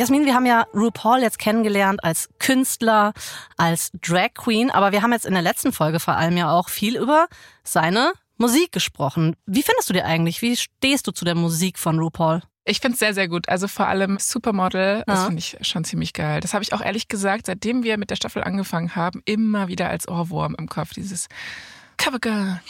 Jasmin, wir haben ja RuPaul jetzt kennengelernt als Künstler, als Drag Queen, aber wir haben jetzt in der letzten Folge vor allem ja auch viel über seine Musik gesprochen. Wie findest du dir eigentlich? Wie stehst du zu der Musik von RuPaul? Ich finde es sehr, sehr gut. Also vor allem Supermodel, das finde ich schon ziemlich geil. Das habe ich auch ehrlich gesagt, seitdem wir mit der Staffel angefangen haben, immer wieder als Ohrwurm im Kopf. Dieses Covergirl,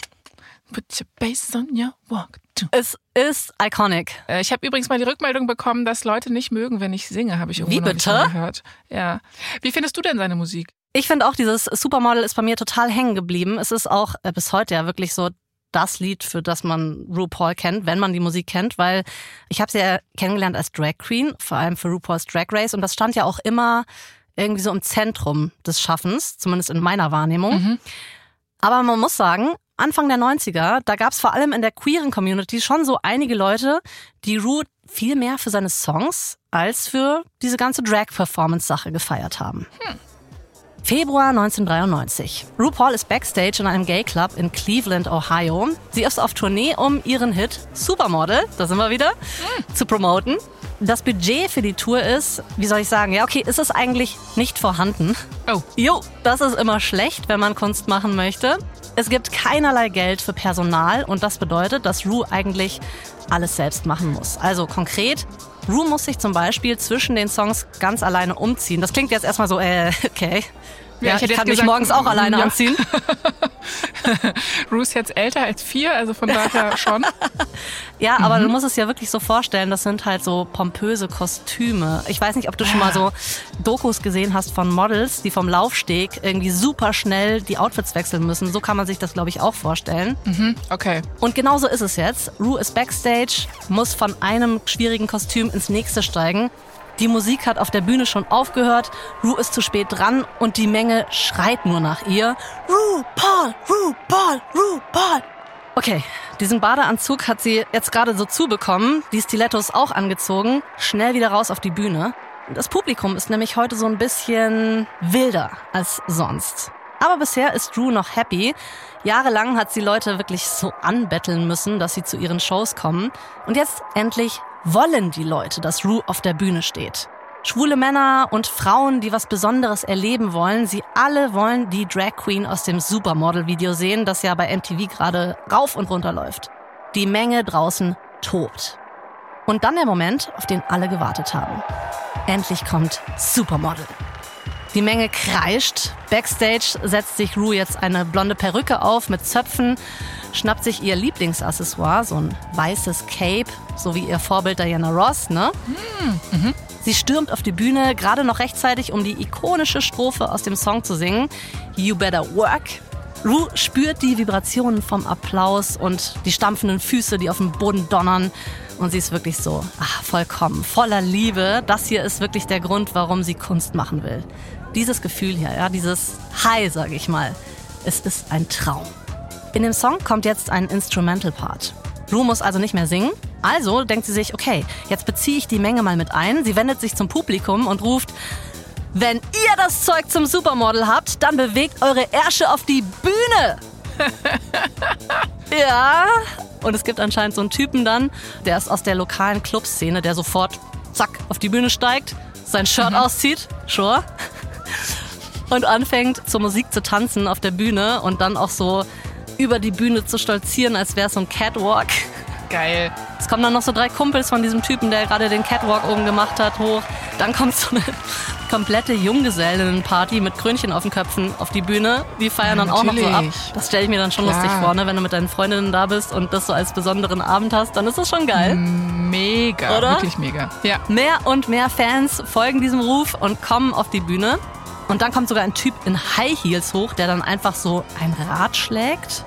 put your bass on your walk. Es ist iconic. Äh, ich habe übrigens mal die Rückmeldung bekommen, dass Leute nicht mögen, wenn ich singe, habe ich irgendwo Wie bitte? gehört. Ja. Wie findest du denn seine Musik? Ich finde auch, dieses Supermodel ist bei mir total hängen geblieben. Es ist auch äh, bis heute ja wirklich so das Lied, für das man RuPaul kennt, wenn man die Musik kennt, weil ich habe sie ja kennengelernt als Drag Queen, vor allem für RuPaul's Drag Race und das stand ja auch immer irgendwie so im Zentrum des Schaffens, zumindest in meiner Wahrnehmung. Mhm. Aber man muss sagen, Anfang der 90er, da gab es vor allem in der queeren Community schon so einige Leute, die Ru viel mehr für seine Songs als für diese ganze Drag-Performance-Sache gefeiert haben. Hm. Februar 1993. RuPaul ist backstage in einem Gay Club in Cleveland, Ohio. Sie ist auf Tournee, um ihren Hit Supermodel, da sind wir wieder, mm. zu promoten. Das Budget für die Tour ist, wie soll ich sagen, ja, okay, ist es eigentlich nicht vorhanden. Oh. Jo, das ist immer schlecht, wenn man Kunst machen möchte. Es gibt keinerlei Geld für Personal und das bedeutet, dass Ru eigentlich alles selbst machen muss. Also konkret, Ru muss sich zum Beispiel zwischen den Songs ganz alleine umziehen. Das klingt jetzt erstmal so, äh, okay. Ja, ich, ich kann mich morgens auch alleine ja. anziehen. Ru ist jetzt älter als vier, also von daher schon. ja, aber mhm. du musst es ja wirklich so vorstellen, das sind halt so pompöse Kostüme. Ich weiß nicht, ob du schon mal so Dokus gesehen hast von Models, die vom Laufsteg irgendwie super schnell die Outfits wechseln müssen. So kann man sich das, glaube ich, auch vorstellen. Mhm. Okay. Und genauso ist es jetzt. Ru ist backstage, muss von einem schwierigen Kostüm ins nächste steigen. Die Musik hat auf der Bühne schon aufgehört, Ru ist zu spät dran und die Menge schreit nur nach ihr. Ru, Paul, Ru, Paul, Ru, Paul. Okay, diesen Badeanzug hat sie jetzt gerade so zubekommen, die Stilettos auch angezogen, schnell wieder raus auf die Bühne. Das Publikum ist nämlich heute so ein bisschen wilder als sonst. Aber bisher ist Drew noch happy. Jahrelang hat sie Leute wirklich so anbetteln müssen, dass sie zu ihren Shows kommen. Und jetzt endlich wollen die Leute, dass Rue auf der Bühne steht. Schwule Männer und Frauen, die was Besonderes erleben wollen, sie alle wollen die Drag Queen aus dem Supermodel-Video sehen, das ja bei MTV gerade rauf und runter läuft. Die Menge draußen tobt. Und dann der Moment, auf den alle gewartet haben. Endlich kommt Supermodel. Die Menge kreischt. Backstage setzt sich Rue jetzt eine blonde Perücke auf mit Zöpfen schnappt sich ihr Lieblingsaccessoire, so ein weißes Cape, so wie ihr Vorbild Diana Ross, ne? Mhm. Sie stürmt auf die Bühne, gerade noch rechtzeitig, um die ikonische Strophe aus dem Song zu singen. You better work. Ru spürt die Vibrationen vom Applaus und die stampfenden Füße, die auf dem Boden donnern. Und sie ist wirklich so, ach, vollkommen, voller Liebe. Das hier ist wirklich der Grund, warum sie Kunst machen will. Dieses Gefühl hier, ja, dieses High, sage ich mal. Es ist ein Traum. In dem Song kommt jetzt ein Instrumental-Part. Ru muss also nicht mehr singen. Also denkt sie sich, okay, jetzt beziehe ich die Menge mal mit ein. Sie wendet sich zum Publikum und ruft, wenn ihr das Zeug zum Supermodel habt, dann bewegt eure Ärsche auf die Bühne. ja. Und es gibt anscheinend so einen Typen dann, der ist aus der lokalen Clubszene, der sofort, zack, auf die Bühne steigt, sein Shirt mhm. auszieht, sure, und anfängt zur Musik zu tanzen auf der Bühne und dann auch so über die Bühne zu stolzieren, als wäre es so ein Catwalk. Geil. Es kommen dann noch so drei Kumpels von diesem Typen, der gerade den Catwalk oben gemacht hat, hoch. Dann kommt so eine komplette Junggesellenparty mit Krönchen auf den Köpfen auf die Bühne. Die feiern ja, dann auch noch so ab. Das stelle ich mir dann schon Klar. lustig vor, ne? wenn du mit deinen Freundinnen da bist und das so als besonderen Abend hast, dann ist das schon geil. Mega, Oder? wirklich mega. Ja. Mehr und mehr Fans folgen diesem Ruf und kommen auf die Bühne. Und dann kommt sogar ein Typ in High Heels hoch, der dann einfach so ein Rad schlägt.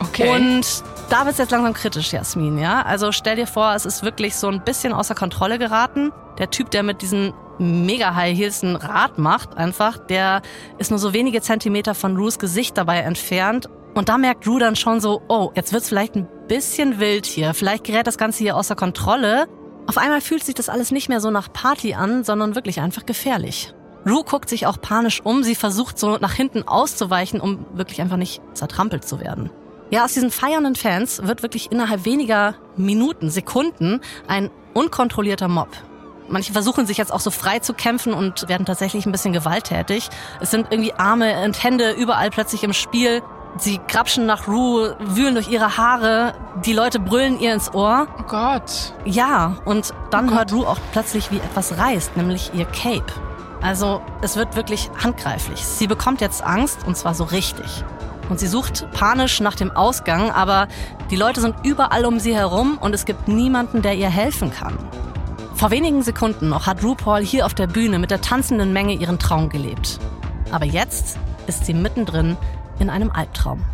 Okay. Und da wird es jetzt langsam kritisch, Jasmin, ja? Also stell dir vor, es ist wirklich so ein bisschen außer Kontrolle geraten. Der Typ, der mit diesen mega High Heels ein Rad macht, einfach, der ist nur so wenige Zentimeter von Rues Gesicht dabei entfernt. Und da merkt Ru dann schon so, oh, jetzt wird's vielleicht ein bisschen wild hier. Vielleicht gerät das Ganze hier außer Kontrolle. Auf einmal fühlt sich das alles nicht mehr so nach Party an, sondern wirklich einfach gefährlich. Rue guckt sich auch panisch um. Sie versucht so nach hinten auszuweichen, um wirklich einfach nicht zertrampelt zu werden. Ja, aus diesen feiernden Fans wird wirklich innerhalb weniger Minuten, Sekunden ein unkontrollierter Mob. Manche versuchen sich jetzt auch so frei zu kämpfen und werden tatsächlich ein bisschen gewalttätig. Es sind irgendwie Arme und Hände überall plötzlich im Spiel. Sie grapschen nach Rue, wühlen durch ihre Haare, die Leute brüllen ihr ins Ohr. Oh Gott. Ja, und dann oh hört Rue auch plötzlich, wie etwas reißt, nämlich ihr Cape. Also es wird wirklich handgreiflich. Sie bekommt jetzt Angst und zwar so richtig. Und sie sucht panisch nach dem Ausgang, aber die Leute sind überall um sie herum und es gibt niemanden, der ihr helfen kann. Vor wenigen Sekunden noch hat RuPaul hier auf der Bühne mit der tanzenden Menge ihren Traum gelebt. Aber jetzt ist sie mittendrin in einem Albtraum.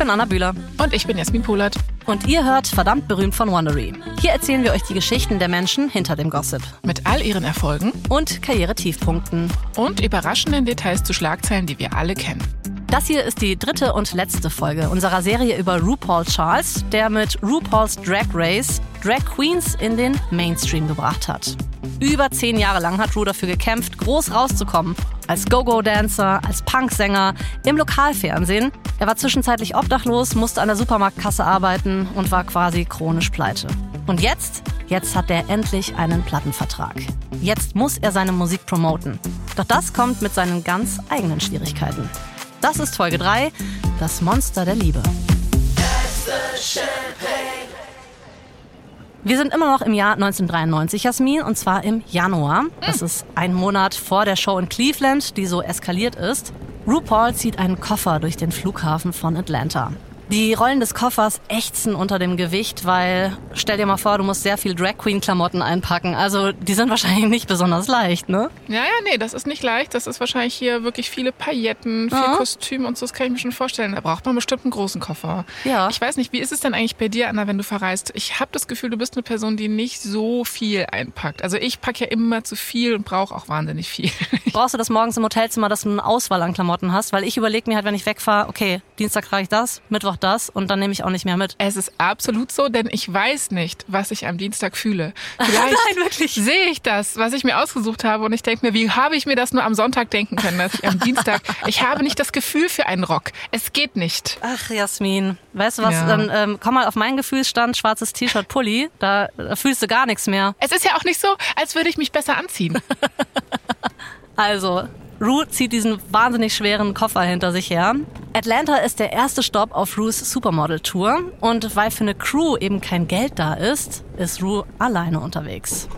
Bin Anna Bühler. Und ich bin Jasmin Polat. Und ihr hört verdammt berühmt von Wondery. Hier erzählen wir euch die Geschichten der Menschen hinter dem Gossip. Mit all ihren Erfolgen und Karrieretiefpunkten. Und überraschenden Details zu Schlagzeilen, die wir alle kennen. Das hier ist die dritte und letzte Folge unserer Serie über RuPaul Charles, der mit RuPaul's Drag Race Drag Queens in den Mainstream gebracht hat. Über zehn Jahre lang hat Ru dafür gekämpft, groß rauszukommen. Als Go-Go-Dancer, als Punksänger, im Lokalfernsehen. Er war zwischenzeitlich obdachlos, musste an der Supermarktkasse arbeiten und war quasi chronisch pleite. Und jetzt? Jetzt hat er endlich einen Plattenvertrag. Jetzt muss er seine Musik promoten. Doch das kommt mit seinen ganz eigenen Schwierigkeiten. Das ist Folge 3, das Monster der Liebe. Wir sind immer noch im Jahr 1993, Jasmin, und zwar im Januar. Das ist ein Monat vor der Show in Cleveland, die so eskaliert ist. RuPaul zieht einen Koffer durch den Flughafen von Atlanta. Die Rollen des Koffers ächzen unter dem Gewicht, weil stell dir mal vor, du musst sehr viel Drag Queen Klamotten einpacken. Also die sind wahrscheinlich nicht besonders leicht, ne? Ja, ja, nee, das ist nicht leicht. Das ist wahrscheinlich hier wirklich viele Pailletten, viel ja. Kostüm und so. Das kann ich mir schon vorstellen. Da braucht man bestimmt einen großen Koffer. Ja. Ich weiß nicht, wie ist es denn eigentlich bei dir, Anna, wenn du verreist? Ich habe das Gefühl, du bist eine Person, die nicht so viel einpackt. Also ich packe ja immer zu viel und brauche auch wahnsinnig viel. Brauchst du das morgens im Hotelzimmer, dass du eine Auswahl an Klamotten hast? Weil ich überlege mir halt, wenn ich wegfahre, okay, Dienstag trage ich das, Mittwoch das und dann nehme ich auch nicht mehr mit. Es ist absolut so, denn ich weiß nicht, was ich am Dienstag fühle. Vielleicht Nein, wirklich. sehe ich das, was ich mir ausgesucht habe und ich denke mir, wie habe ich mir das nur am Sonntag denken können, dass ich am Dienstag, ich habe nicht das Gefühl für einen Rock. Es geht nicht. Ach, Jasmin, weißt du was, ja. dann ähm, komm mal auf meinen Gefühlsstand, schwarzes T-Shirt, Pulli, da, da fühlst du gar nichts mehr. Es ist ja auch nicht so, als würde ich mich besser anziehen. also, Rue zieht diesen wahnsinnig schweren Koffer hinter sich her. Atlanta ist der erste Stopp auf Rues Supermodel-Tour und weil für eine Crew eben kein Geld da ist, ist Rue alleine unterwegs.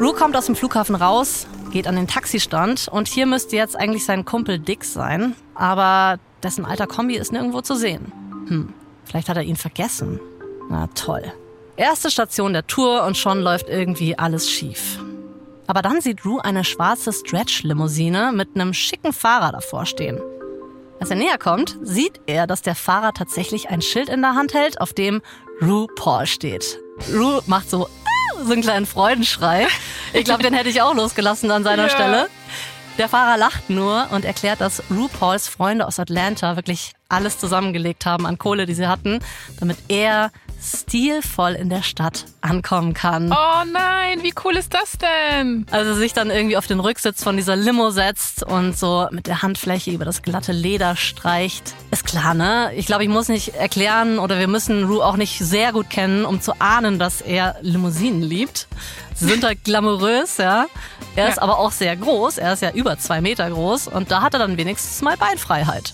Rue kommt aus dem Flughafen raus, geht an den Taxistand und hier müsste jetzt eigentlich sein Kumpel Dick sein, aber dessen alter Kombi ist nirgendwo zu sehen. Hm, vielleicht hat er ihn vergessen. Na toll. Erste Station der Tour und schon läuft irgendwie alles schief. Aber dann sieht Rue eine schwarze Stretch-Limousine mit einem schicken Fahrer davor stehen. Als er näher kommt, sieht er, dass der Fahrer tatsächlich ein Schild in der Hand hält, auf dem Rue Paul steht. Rue macht so, so einen kleinen Freudenschrei. Ich glaube, den hätte ich auch losgelassen an seiner ja. Stelle. Der Fahrer lacht nur und erklärt, dass RuPauls Freunde aus Atlanta wirklich alles zusammengelegt haben an Kohle, die sie hatten, damit er stilvoll in der Stadt ankommen kann. Oh nein, wie cool ist das denn? Also sich dann irgendwie auf den Rücksitz von dieser Limo setzt und so mit der Handfläche über das glatte Leder streicht. Ist klar, ne? Ich glaube, ich muss nicht erklären oder wir müssen Rue auch nicht sehr gut kennen, um zu ahnen, dass er Limousinen liebt. Sie sind halt glamourös, ja. Er ist aber auch sehr groß. Er ist ja über zwei Meter groß und da hat er dann wenigstens mal Beinfreiheit.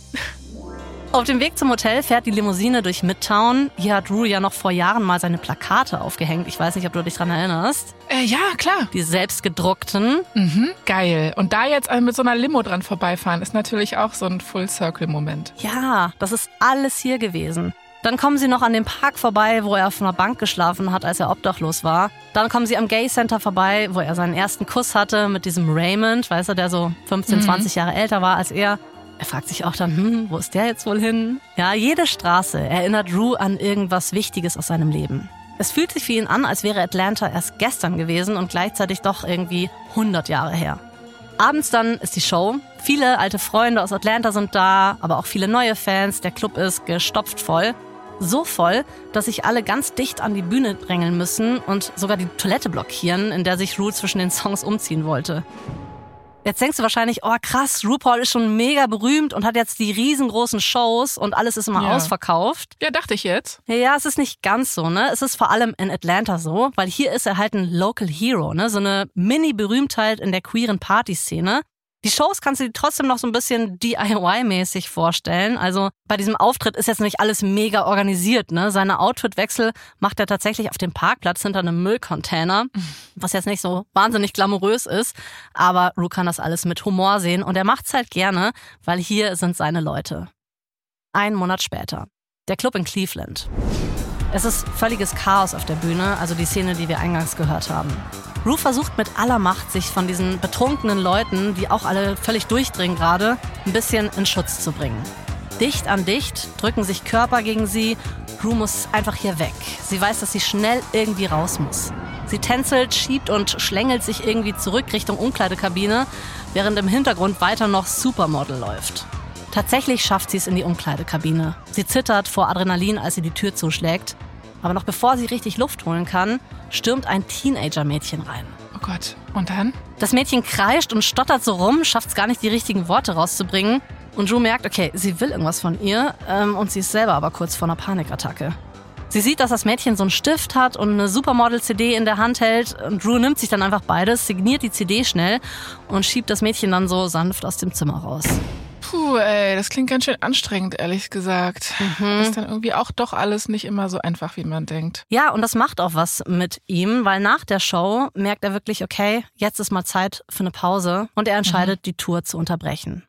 Auf dem Weg zum Hotel fährt die Limousine durch Midtown. Hier hat Rue ja noch vor Jahren mal seine Plakate aufgehängt. Ich weiß nicht, ob du dich dran erinnerst. Äh, ja, klar. Die selbstgedruckten. Mhm, geil. Und da jetzt mit so einer Limo dran vorbeifahren, ist natürlich auch so ein Full-Circle-Moment. Ja, das ist alles hier gewesen. Dann kommen sie noch an dem Park vorbei, wo er auf einer Bank geschlafen hat, als er obdachlos war. Dann kommen sie am Gay Center vorbei, wo er seinen ersten Kuss hatte mit diesem Raymond, weißt du, der so 15, mhm. 20 Jahre älter war als er. Er fragt sich auch dann, hm, wo ist der jetzt wohl hin? Ja, jede Straße erinnert Rue an irgendwas Wichtiges aus seinem Leben. Es fühlt sich für ihn an, als wäre Atlanta erst gestern gewesen und gleichzeitig doch irgendwie 100 Jahre her. Abends dann ist die Show. Viele alte Freunde aus Atlanta sind da, aber auch viele neue Fans. Der Club ist gestopft voll. So voll, dass sich alle ganz dicht an die Bühne drängeln müssen und sogar die Toilette blockieren, in der sich Rue zwischen den Songs umziehen wollte. Jetzt denkst du wahrscheinlich, oh krass, RuPaul ist schon mega berühmt und hat jetzt die riesengroßen Shows und alles ist immer ja. ausverkauft. Ja, dachte ich jetzt. Ja, es ist nicht ganz so, ne? Es ist vor allem in Atlanta so, weil hier ist er halt ein Local Hero, ne? So eine Mini-Berühmtheit in der queeren Partyszene. Die Shows kannst du dir trotzdem noch so ein bisschen DIY-mäßig vorstellen. Also bei diesem Auftritt ist jetzt nicht alles mega organisiert. Ne? Seine Outfitwechsel macht er tatsächlich auf dem Parkplatz hinter einem Müllcontainer, was jetzt nicht so wahnsinnig glamourös ist. Aber Ru kann das alles mit Humor sehen und er macht's halt gerne, weil hier sind seine Leute. Ein Monat später. Der Club in Cleveland. Es ist völliges Chaos auf der Bühne, also die Szene, die wir eingangs gehört haben. Rue versucht mit aller Macht, sich von diesen betrunkenen Leuten, die auch alle völlig durchdringen gerade, ein bisschen in Schutz zu bringen. Dicht an dicht drücken sich Körper gegen sie. Rue muss einfach hier weg. Sie weiß, dass sie schnell irgendwie raus muss. Sie tänzelt, schiebt und schlängelt sich irgendwie zurück Richtung Umkleidekabine, während im Hintergrund weiter noch Supermodel läuft. Tatsächlich schafft sie es in die Umkleidekabine. Sie zittert vor Adrenalin, als sie die Tür zuschlägt. Aber noch bevor sie richtig Luft holen kann, stürmt ein Teenager-Mädchen rein. Oh Gott, und dann? Das Mädchen kreischt und stottert so rum, schafft es gar nicht, die richtigen Worte rauszubringen. Und Drew merkt, okay, sie will irgendwas von ihr ähm, und sie ist selber aber kurz vor einer Panikattacke. Sie sieht, dass das Mädchen so einen Stift hat und eine Supermodel-CD in der Hand hält. Und Drew nimmt sich dann einfach beides, signiert die CD schnell und schiebt das Mädchen dann so sanft aus dem Zimmer raus. Puh, ey, das klingt ganz schön anstrengend, ehrlich gesagt. Mhm. Ist dann irgendwie auch doch alles nicht immer so einfach, wie man denkt. Ja, und das macht auch was mit ihm, weil nach der Show merkt er wirklich, okay, jetzt ist mal Zeit für eine Pause und er entscheidet, mhm. die Tour zu unterbrechen.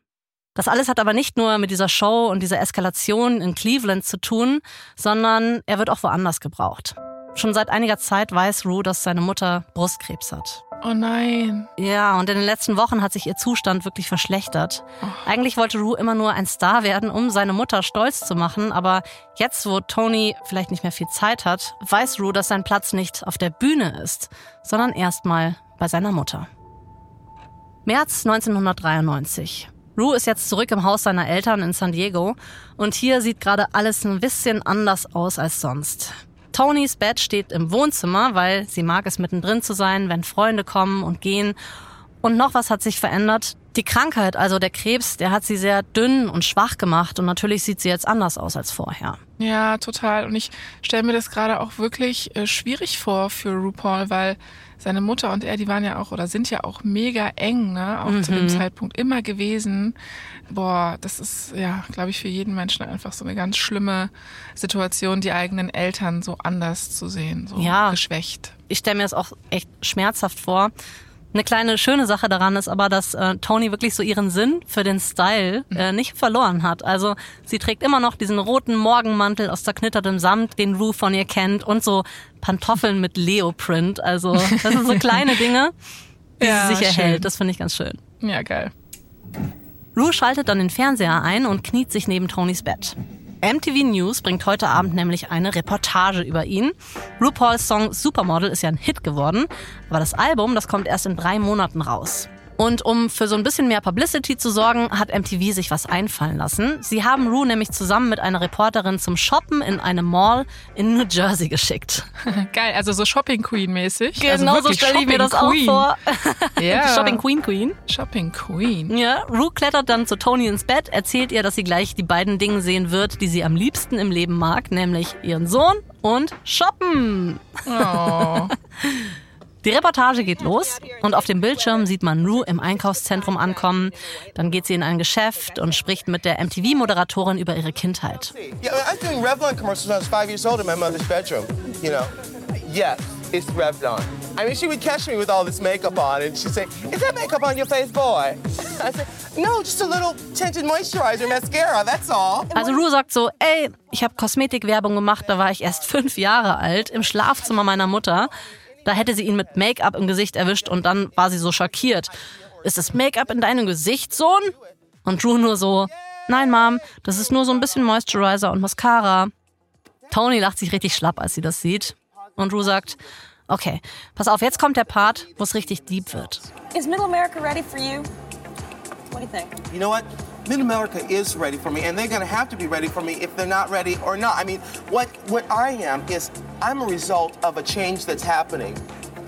Das alles hat aber nicht nur mit dieser Show und dieser Eskalation in Cleveland zu tun, sondern er wird auch woanders gebraucht. Schon seit einiger Zeit weiß Rue, dass seine Mutter Brustkrebs hat. Oh nein. Ja, und in den letzten Wochen hat sich ihr Zustand wirklich verschlechtert. Oh. Eigentlich wollte Rue immer nur ein Star werden, um seine Mutter stolz zu machen, aber jetzt, wo Tony vielleicht nicht mehr viel Zeit hat, weiß Rue, dass sein Platz nicht auf der Bühne ist, sondern erstmal bei seiner Mutter. März 1993. Rue ist jetzt zurück im Haus seiner Eltern in San Diego und hier sieht gerade alles ein bisschen anders aus als sonst. Tonys Bett steht im Wohnzimmer, weil sie mag es mittendrin zu sein, wenn Freunde kommen und gehen. Und noch was hat sich verändert. Die Krankheit, also der Krebs, der hat sie sehr dünn und schwach gemacht und natürlich sieht sie jetzt anders aus als vorher. Ja, total. Und ich stelle mir das gerade auch wirklich äh, schwierig vor für RuPaul, weil seine Mutter und er, die waren ja auch oder sind ja auch mega eng, ne? Auch mhm. zu dem mhm. Zeitpunkt immer gewesen. Boah, das ist ja, glaube ich, für jeden Menschen einfach so eine ganz schlimme Situation, die eigenen Eltern so anders zu sehen, so ja. geschwächt. Ich stelle mir das auch echt schmerzhaft vor. Eine kleine schöne Sache daran ist aber, dass äh, Tony wirklich so ihren Sinn für den Style äh, mhm. nicht verloren hat. Also sie trägt immer noch diesen roten Morgenmantel aus zerknittertem Samt, den Rue von ihr kennt, und so Pantoffeln mit Leoprint. Also das sind so kleine Dinge, die ja, sie sich erhält. Schön. Das finde ich ganz schön. Ja, geil. Rue schaltet dann den Fernseher ein und kniet sich neben Tonys Bett. MTV News bringt heute Abend nämlich eine Reportage über ihn. RuPaul's Song Supermodel ist ja ein Hit geworden, aber das Album, das kommt erst in drei Monaten raus. Und um für so ein bisschen mehr Publicity zu sorgen, hat MTV sich was einfallen lassen. Sie haben Rue nämlich zusammen mit einer Reporterin zum Shoppen in eine Mall in New Jersey geschickt. Geil, also so Shopping Queen mäßig. Genau also so stelle ich mir das Queen. auch vor. Ja. Shopping Queen Queen. Shopping Queen. Ja, Rue klettert dann zu Tony ins Bett, erzählt ihr, dass sie gleich die beiden Dinge sehen wird, die sie am liebsten im Leben mag, nämlich ihren Sohn und Shoppen. Oh. Die Reportage geht los und auf dem Bildschirm sieht man Rue im Einkaufszentrum ankommen. Dann geht sie in ein Geschäft und spricht mit der MTV-Moderatorin über ihre Kindheit. It's Revlon. I mean, she would catch me with all this makeup on, and she'd say, "Is that makeup on your face, boy?" I said, "No, just a little tinted moisturizer, mascara. That's all." Also Rue sagt so, ey, ich habe Kosmetikwerbung gemacht, da war ich erst fünf Jahre alt im Schlafzimmer meiner Mutter. Da hätte sie ihn mit Make-up im Gesicht erwischt und dann war sie so schockiert. Ist das Make-up in deinem Gesicht, Sohn? Und Drew nur so, nein, Mom, das ist nur so ein bisschen Moisturizer und Mascara. Tony lacht sich richtig schlapp, als sie das sieht. Und Drew sagt, okay, pass auf, jetzt kommt der Part, wo es richtig deep wird. Is Middle America ready for you? What do you think? You know what? Mid America is ready for me, and they're going to have to be ready for me if they're not ready or not. I mean, what what I am is I'm a result of a change that's happening.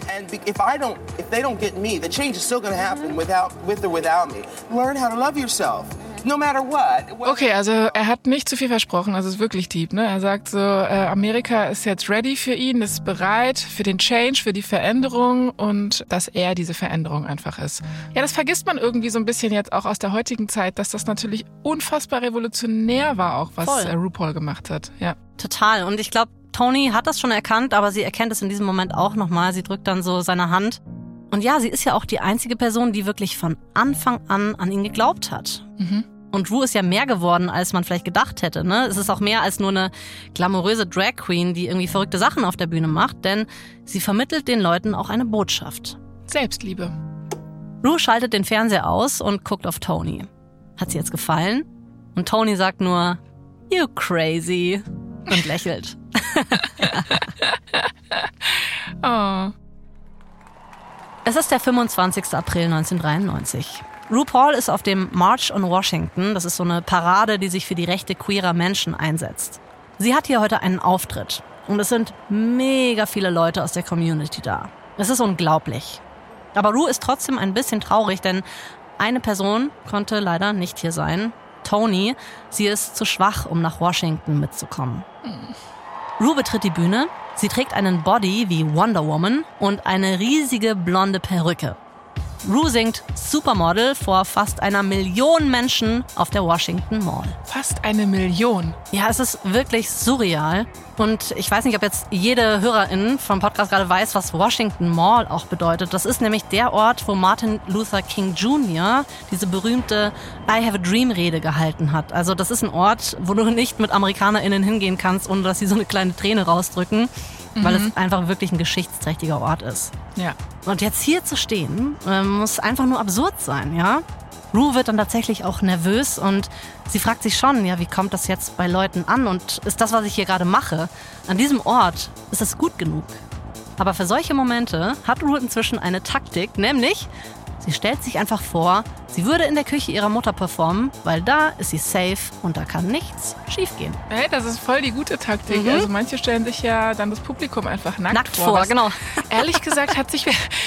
And if I don't, if they don't get me, the change is still going to happen mm-hmm. without, with or without me. Learn how to love yourself. No matter what. Okay, also er hat nicht zu viel versprochen, also es ist wirklich deep. Ne? Er sagt so, äh, Amerika ist jetzt ready für ihn, ist bereit für den Change, für die Veränderung und dass er diese Veränderung einfach ist. Ja, das vergisst man irgendwie so ein bisschen jetzt auch aus der heutigen Zeit, dass das natürlich unfassbar revolutionär war auch, was Voll. Äh, RuPaul gemacht hat. Ja. Total. Und ich glaube, Tony hat das schon erkannt, aber sie erkennt es in diesem Moment auch nochmal. Sie drückt dann so seine Hand. Und ja, sie ist ja auch die einzige Person, die wirklich von Anfang an an ihn geglaubt hat. Mhm. Und Ru ist ja mehr geworden, als man vielleicht gedacht hätte. Ne? Es ist auch mehr als nur eine glamouröse Drag Queen, die irgendwie verrückte Sachen auf der Bühne macht, denn sie vermittelt den Leuten auch eine Botschaft. Selbstliebe. Ru schaltet den Fernseher aus und guckt auf Tony. Hat sie jetzt gefallen? Und Tony sagt nur, You crazy. Und lächelt. oh. Es ist der 25. April 1993. RuPaul ist auf dem March on Washington. Das ist so eine Parade, die sich für die Rechte queerer Menschen einsetzt. Sie hat hier heute einen Auftritt. Und es sind mega viele Leute aus der Community da. Es ist unglaublich. Aber Ru ist trotzdem ein bisschen traurig, denn eine Person konnte leider nicht hier sein. Tony. Sie ist zu schwach, um nach Washington mitzukommen. Ru betritt die Bühne. Sie trägt einen Body wie Wonder Woman und eine riesige blonde Perücke. Rue singt Supermodel vor fast einer Million Menschen auf der Washington Mall. Fast eine Million? Ja, es ist wirklich surreal. Und ich weiß nicht, ob jetzt jede Hörerin vom Podcast gerade weiß, was Washington Mall auch bedeutet. Das ist nämlich der Ort, wo Martin Luther King Jr. diese berühmte I Have a Dream Rede gehalten hat. Also das ist ein Ort, wo du nicht mit AmerikanerInnen hingehen kannst, ohne dass sie so eine kleine Träne rausdrücken mhm. weil es mhm. einfach wirklich ein geschichtsträchtiger Ort ist. Ja. Und jetzt hier zu stehen, äh, muss einfach nur absurd sein, ja? Rue wird dann tatsächlich auch nervös und sie fragt sich schon, ja, wie kommt das jetzt bei Leuten an und ist das, was ich hier gerade mache, an diesem Ort, ist es gut genug? Aber für solche Momente hat Rue inzwischen eine Taktik, nämlich Sie stellt sich einfach vor, sie würde in der Küche ihrer Mutter performen, weil da ist sie safe und da kann nichts schiefgehen. Hey, das ist voll die gute Taktik. Mhm. Also manche stellen sich ja dann das Publikum einfach nackt, nackt vor. vor genau. Ehrlich gesagt hat sich,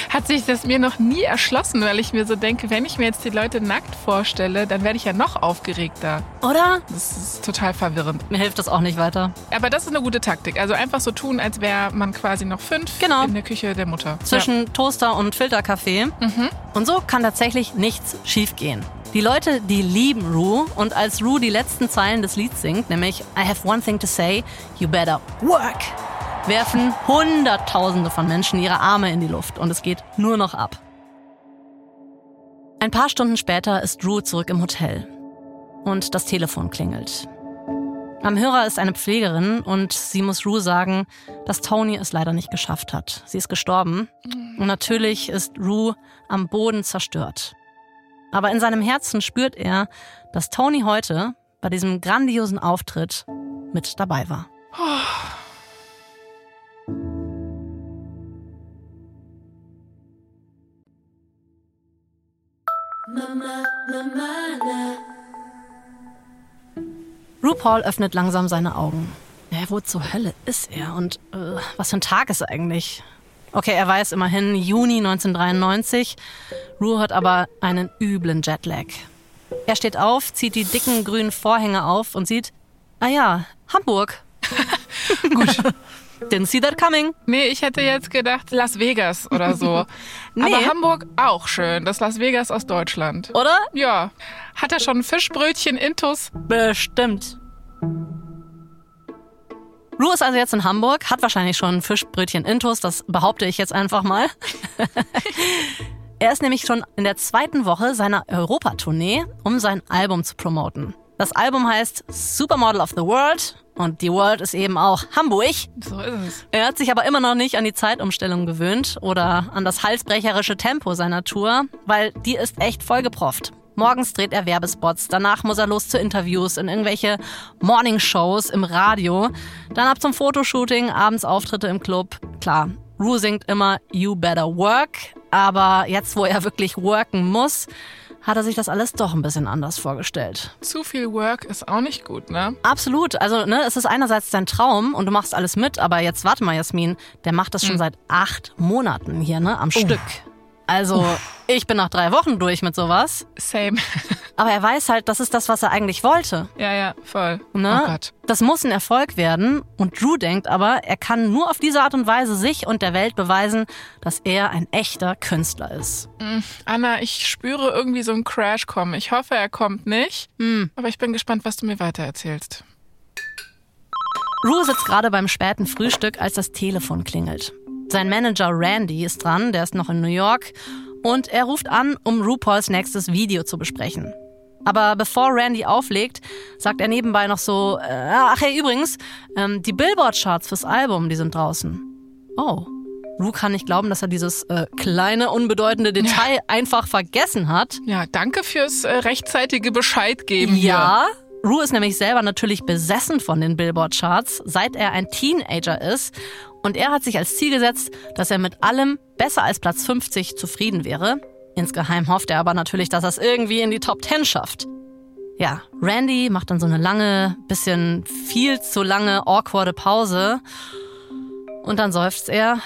hat sich das mir noch nie erschlossen, weil ich mir so denke, wenn ich mir jetzt die Leute nackt vorstelle, dann werde ich ja noch aufgeregter. Oder? Das ist total verwirrend. Mir hilft das auch nicht weiter. Aber das ist eine gute Taktik. Also einfach so tun, als wäre man quasi noch fünf genau. in der Küche der Mutter. Zwischen ja. Toaster und Filterkaffee. Mhm. Und so kann tatsächlich nichts schiefgehen. Die Leute, die lieben Rue und als Rue die letzten Zeilen des Lieds singt, nämlich I have one thing to say, you better work, werfen Hunderttausende von Menschen ihre Arme in die Luft und es geht nur noch ab. Ein paar Stunden später ist Rue zurück im Hotel und das Telefon klingelt. Am Hörer ist eine Pflegerin und sie muss Rue sagen, dass Tony es leider nicht geschafft hat. Sie ist gestorben und natürlich ist Rue am Boden zerstört. Aber in seinem Herzen spürt er, dass Tony heute bei diesem grandiosen Auftritt mit dabei war. Mama, Mama, RuPaul öffnet langsam seine Augen. Ja, wo zur Hölle ist er und äh, was für ein Tag ist eigentlich? Okay, er weiß immerhin Juni 1993. Ru hat aber einen üblen Jetlag. Er steht auf, zieht die dicken grünen Vorhänge auf und sieht, ah ja, Hamburg. Gut. Didn't see that coming. Nee, ich hätte jetzt gedacht Las Vegas oder so. nee. Aber Hamburg auch schön. Das Las Vegas aus Deutschland. Oder? Ja. Hat er schon Fischbrötchen Intus? Bestimmt. Ru ist also jetzt in Hamburg, hat wahrscheinlich schon Fischbrötchen Intus, das behaupte ich jetzt einfach mal. er ist nämlich schon in der zweiten Woche seiner Europatournee, um sein Album zu promoten. Das Album heißt Supermodel of the World und die World ist eben auch Hamburg. So ist es. Er hat sich aber immer noch nicht an die Zeitumstellung gewöhnt oder an das halsbrecherische Tempo seiner Tour, weil die ist echt vollgeprofft. Morgens dreht er Werbespots, danach muss er los zu Interviews in irgendwelche Morningshows im Radio, dann ab zum Fotoshooting, abends Auftritte im Club. Klar, Rue singt immer You Better Work, aber jetzt, wo er wirklich worken muss, hat er sich das alles doch ein bisschen anders vorgestellt. Zu viel Work ist auch nicht gut, ne? Absolut. Also, ne, es ist einerseits dein Traum und du machst alles mit, aber jetzt warte mal, Jasmin, der macht das schon hm. seit acht Monaten hier, ne, am Uff. Stück. Also, Uff. ich bin nach drei Wochen durch mit sowas. Same. Aber er weiß halt, das ist das, was er eigentlich wollte. Ja, ja, voll. Ne? Oh Gott. Das muss ein Erfolg werden. Und Drew denkt aber, er kann nur auf diese Art und Weise sich und der Welt beweisen, dass er ein echter Künstler ist. Mm, Anna, ich spüre irgendwie so einen Crash kommen. Ich hoffe, er kommt nicht. Mm. Aber ich bin gespannt, was du mir weitererzählst. Rue sitzt gerade beim späten Frühstück, als das Telefon klingelt. Sein Manager Randy ist dran, der ist noch in New York und er ruft an, um RuPauls nächstes Video zu besprechen. Aber bevor Randy auflegt, sagt er nebenbei noch so, äh, ach hey, übrigens, ähm, die Billboard-Charts fürs Album, die sind draußen. Oh. Ru kann nicht glauben, dass er dieses äh, kleine, unbedeutende Detail ja. einfach vergessen hat. Ja, danke fürs äh, rechtzeitige Bescheid geben. Ja, hier. Rue ist nämlich selber natürlich besessen von den Billboard-Charts, seit er ein Teenager ist. Und er hat sich als Ziel gesetzt, dass er mit allem besser als Platz 50 zufrieden wäre. Insgeheim hofft er aber natürlich, dass er es irgendwie in die Top 10 schafft. Ja, Randy macht dann so eine lange, bisschen viel zu lange, awkwarde Pause. Und dann seufzt er.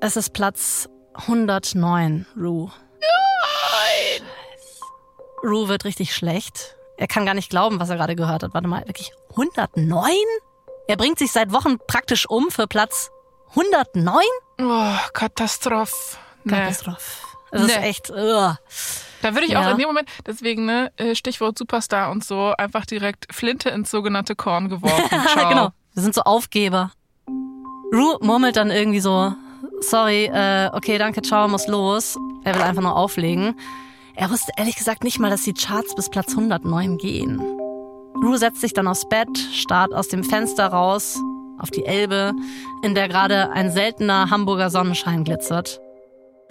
Es ist Platz 109, Rue. Nein! Rue wird richtig schlecht. Er kann gar nicht glauben, was er gerade gehört hat. Warte mal, wirklich 109? Er bringt sich seit Wochen praktisch um für Platz 109? Oh, Katastrophe. Nee. Katastrophe. Das nee. ist echt. Ugh. Da würde ich ja. auch in dem Moment, deswegen, ne, äh, Stichwort Superstar und so, einfach direkt Flinte ins sogenannte Korn geworfen. Ciao. genau. Wir sind so Aufgeber. Rue murmelt dann irgendwie so, sorry, äh, okay, danke, ciao, muss los. Er will einfach nur auflegen. Er wusste ehrlich gesagt nicht mal, dass die Charts bis Platz 109 gehen. Rue setzt sich dann aufs Bett, starrt aus dem Fenster raus auf die Elbe, in der gerade ein seltener Hamburger Sonnenschein glitzert.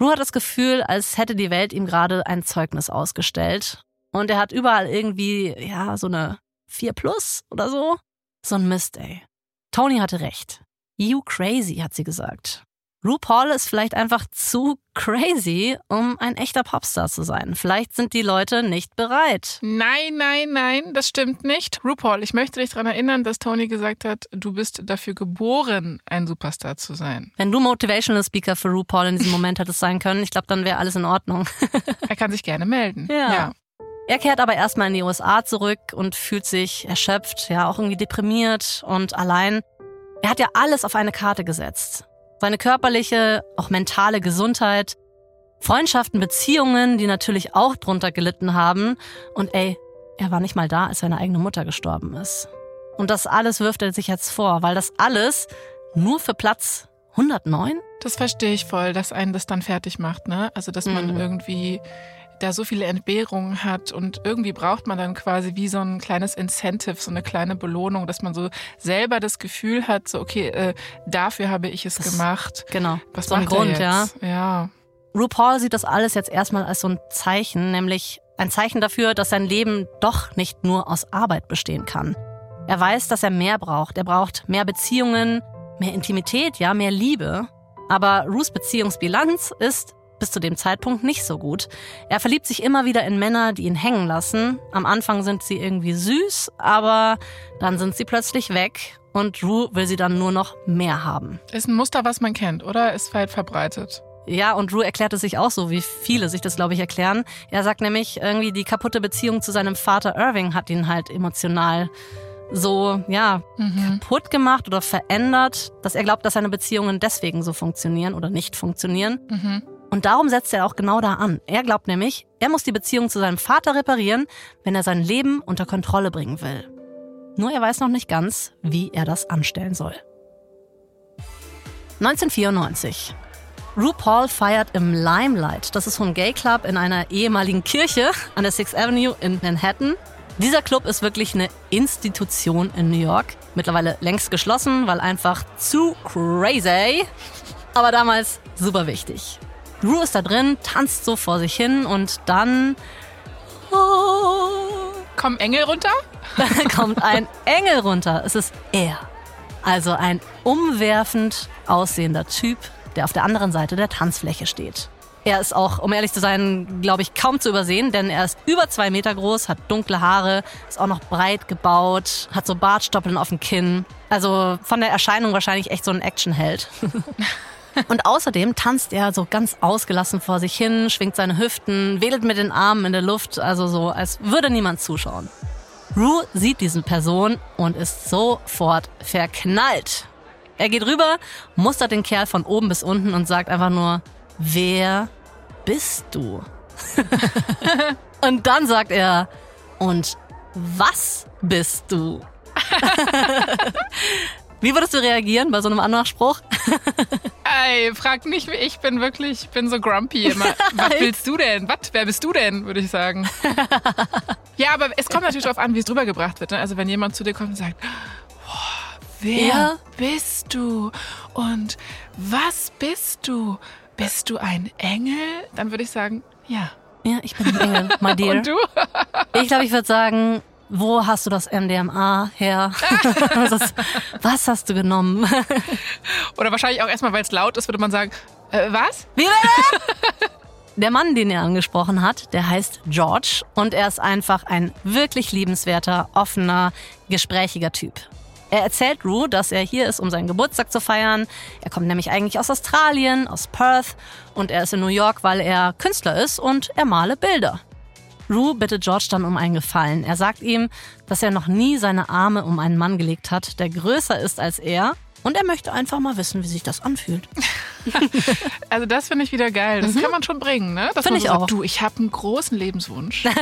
Rue hat das Gefühl, als hätte die Welt ihm gerade ein Zeugnis ausgestellt. Und er hat überall irgendwie, ja, so eine 4 Plus oder so. So ein Mist, ey. Tony hatte recht. You crazy, hat sie gesagt. RuPaul ist vielleicht einfach zu crazy, um ein echter Popstar zu sein. Vielleicht sind die Leute nicht bereit. Nein, nein, nein, das stimmt nicht. RuPaul, ich möchte dich daran erinnern, dass Tony gesagt hat, du bist dafür geboren, ein Superstar zu sein. Wenn du Motivational Speaker für RuPaul in diesem Moment hättest sein können, ich glaube, dann wäre alles in Ordnung. er kann sich gerne melden. ja. ja. Er kehrt aber erstmal in die USA zurück und fühlt sich erschöpft, ja, auch irgendwie deprimiert und allein. Er hat ja alles auf eine Karte gesetzt. Seine körperliche, auch mentale Gesundheit, Freundschaften, Beziehungen, die natürlich auch drunter gelitten haben. Und ey, er war nicht mal da, als seine eigene Mutter gestorben ist. Und das alles wirft er sich jetzt vor, weil das alles nur für Platz 109? Das verstehe ich voll, dass einen das dann fertig macht, ne? Also, dass man mhm. irgendwie da so viele Entbehrungen hat und irgendwie braucht man dann quasi wie so ein kleines Incentive, so eine kleine Belohnung, dass man so selber das Gefühl hat, so okay, äh, dafür habe ich es das, gemacht. Genau. Was so ein Grund, ja. Ja. RuPaul sieht das alles jetzt erstmal als so ein Zeichen, nämlich ein Zeichen dafür, dass sein Leben doch nicht nur aus Arbeit bestehen kann. Er weiß, dass er mehr braucht. Er braucht mehr Beziehungen, mehr Intimität, ja, mehr Liebe. Aber Rues Beziehungsbilanz ist bis zu dem Zeitpunkt nicht so gut. Er verliebt sich immer wieder in Männer, die ihn hängen lassen. Am Anfang sind sie irgendwie süß, aber dann sind sie plötzlich weg und Rue will sie dann nur noch mehr haben. Ist ein Muster, was man kennt, oder? Ist weit verbreitet. Ja, und Rue erklärt es sich auch so, wie viele sich das, glaube ich, erklären. Er sagt nämlich, irgendwie die kaputte Beziehung zu seinem Vater Irving hat ihn halt emotional so, ja, mhm. kaputt gemacht oder verändert, dass er glaubt, dass seine Beziehungen deswegen so funktionieren oder nicht funktionieren. Mhm. Und darum setzt er auch genau da an. Er glaubt nämlich, er muss die Beziehung zu seinem Vater reparieren, wenn er sein Leben unter Kontrolle bringen will. Nur er weiß noch nicht ganz, wie er das anstellen soll. 1994. RuPaul feiert im Limelight. Das ist so ein Gay Club in einer ehemaligen Kirche an der Sixth Avenue in Manhattan. Dieser Club ist wirklich eine Institution in New York. Mittlerweile längst geschlossen, weil einfach zu crazy. Aber damals super wichtig. Rue ist da drin, tanzt so vor sich hin und dann. Oh, Kommen Engel runter? Dann kommt ein Engel runter. Es ist er. Also ein umwerfend aussehender Typ, der auf der anderen Seite der Tanzfläche steht. Er ist auch, um ehrlich zu sein, glaube ich, kaum zu übersehen, denn er ist über zwei Meter groß, hat dunkle Haare, ist auch noch breit gebaut, hat so Bartstoppeln auf dem Kinn. Also von der Erscheinung wahrscheinlich echt so ein Actionheld. Und außerdem tanzt er so ganz ausgelassen vor sich hin, schwingt seine Hüften, wedelt mit den Armen in der Luft, also so, als würde niemand zuschauen. Rue sieht diese Person und ist sofort verknallt. Er geht rüber, mustert den Kerl von oben bis unten und sagt einfach nur, wer bist du? und dann sagt er, und was bist du? Wie würdest du reagieren bei so einem Anmachspruch? Ey, frag nicht, ich bin wirklich, ich bin so grumpy immer. Was willst du denn? Was? Wer bist du denn? Würde ich sagen. ja, aber es kommt natürlich darauf an, wie es drüber gebracht wird. Ne? Also wenn jemand zu dir kommt und sagt, oh, wer Ja. bist du? Und was bist du? Bist du ein Engel? Dann würde ich sagen, ja. Ja, ich bin ein Engel, my dear. Und du? Ich glaube, ich würde sagen, wo hast du das MDMA her? was, ist- was hast du genommen? Oder wahrscheinlich auch erstmal, weil es laut ist, würde man sagen, äh, was? Wie bitte? Der Mann, den er angesprochen hat, der heißt George und er ist einfach ein wirklich liebenswerter, offener, gesprächiger Typ. Er erzählt Rue, dass er hier ist, um seinen Geburtstag zu feiern. Er kommt nämlich eigentlich aus Australien, aus Perth und er ist in New York, weil er Künstler ist und er male Bilder. Rue bittet George dann um einen Gefallen. Er sagt ihm, dass er noch nie seine Arme um einen Mann gelegt hat, der größer ist als er. Und er möchte einfach mal wissen, wie sich das anfühlt. Also das finde ich wieder geil. Das kann man schon bringen, ne? Dass Finde man ich so sagt, auch. Du, ich habe einen großen Lebenswunsch.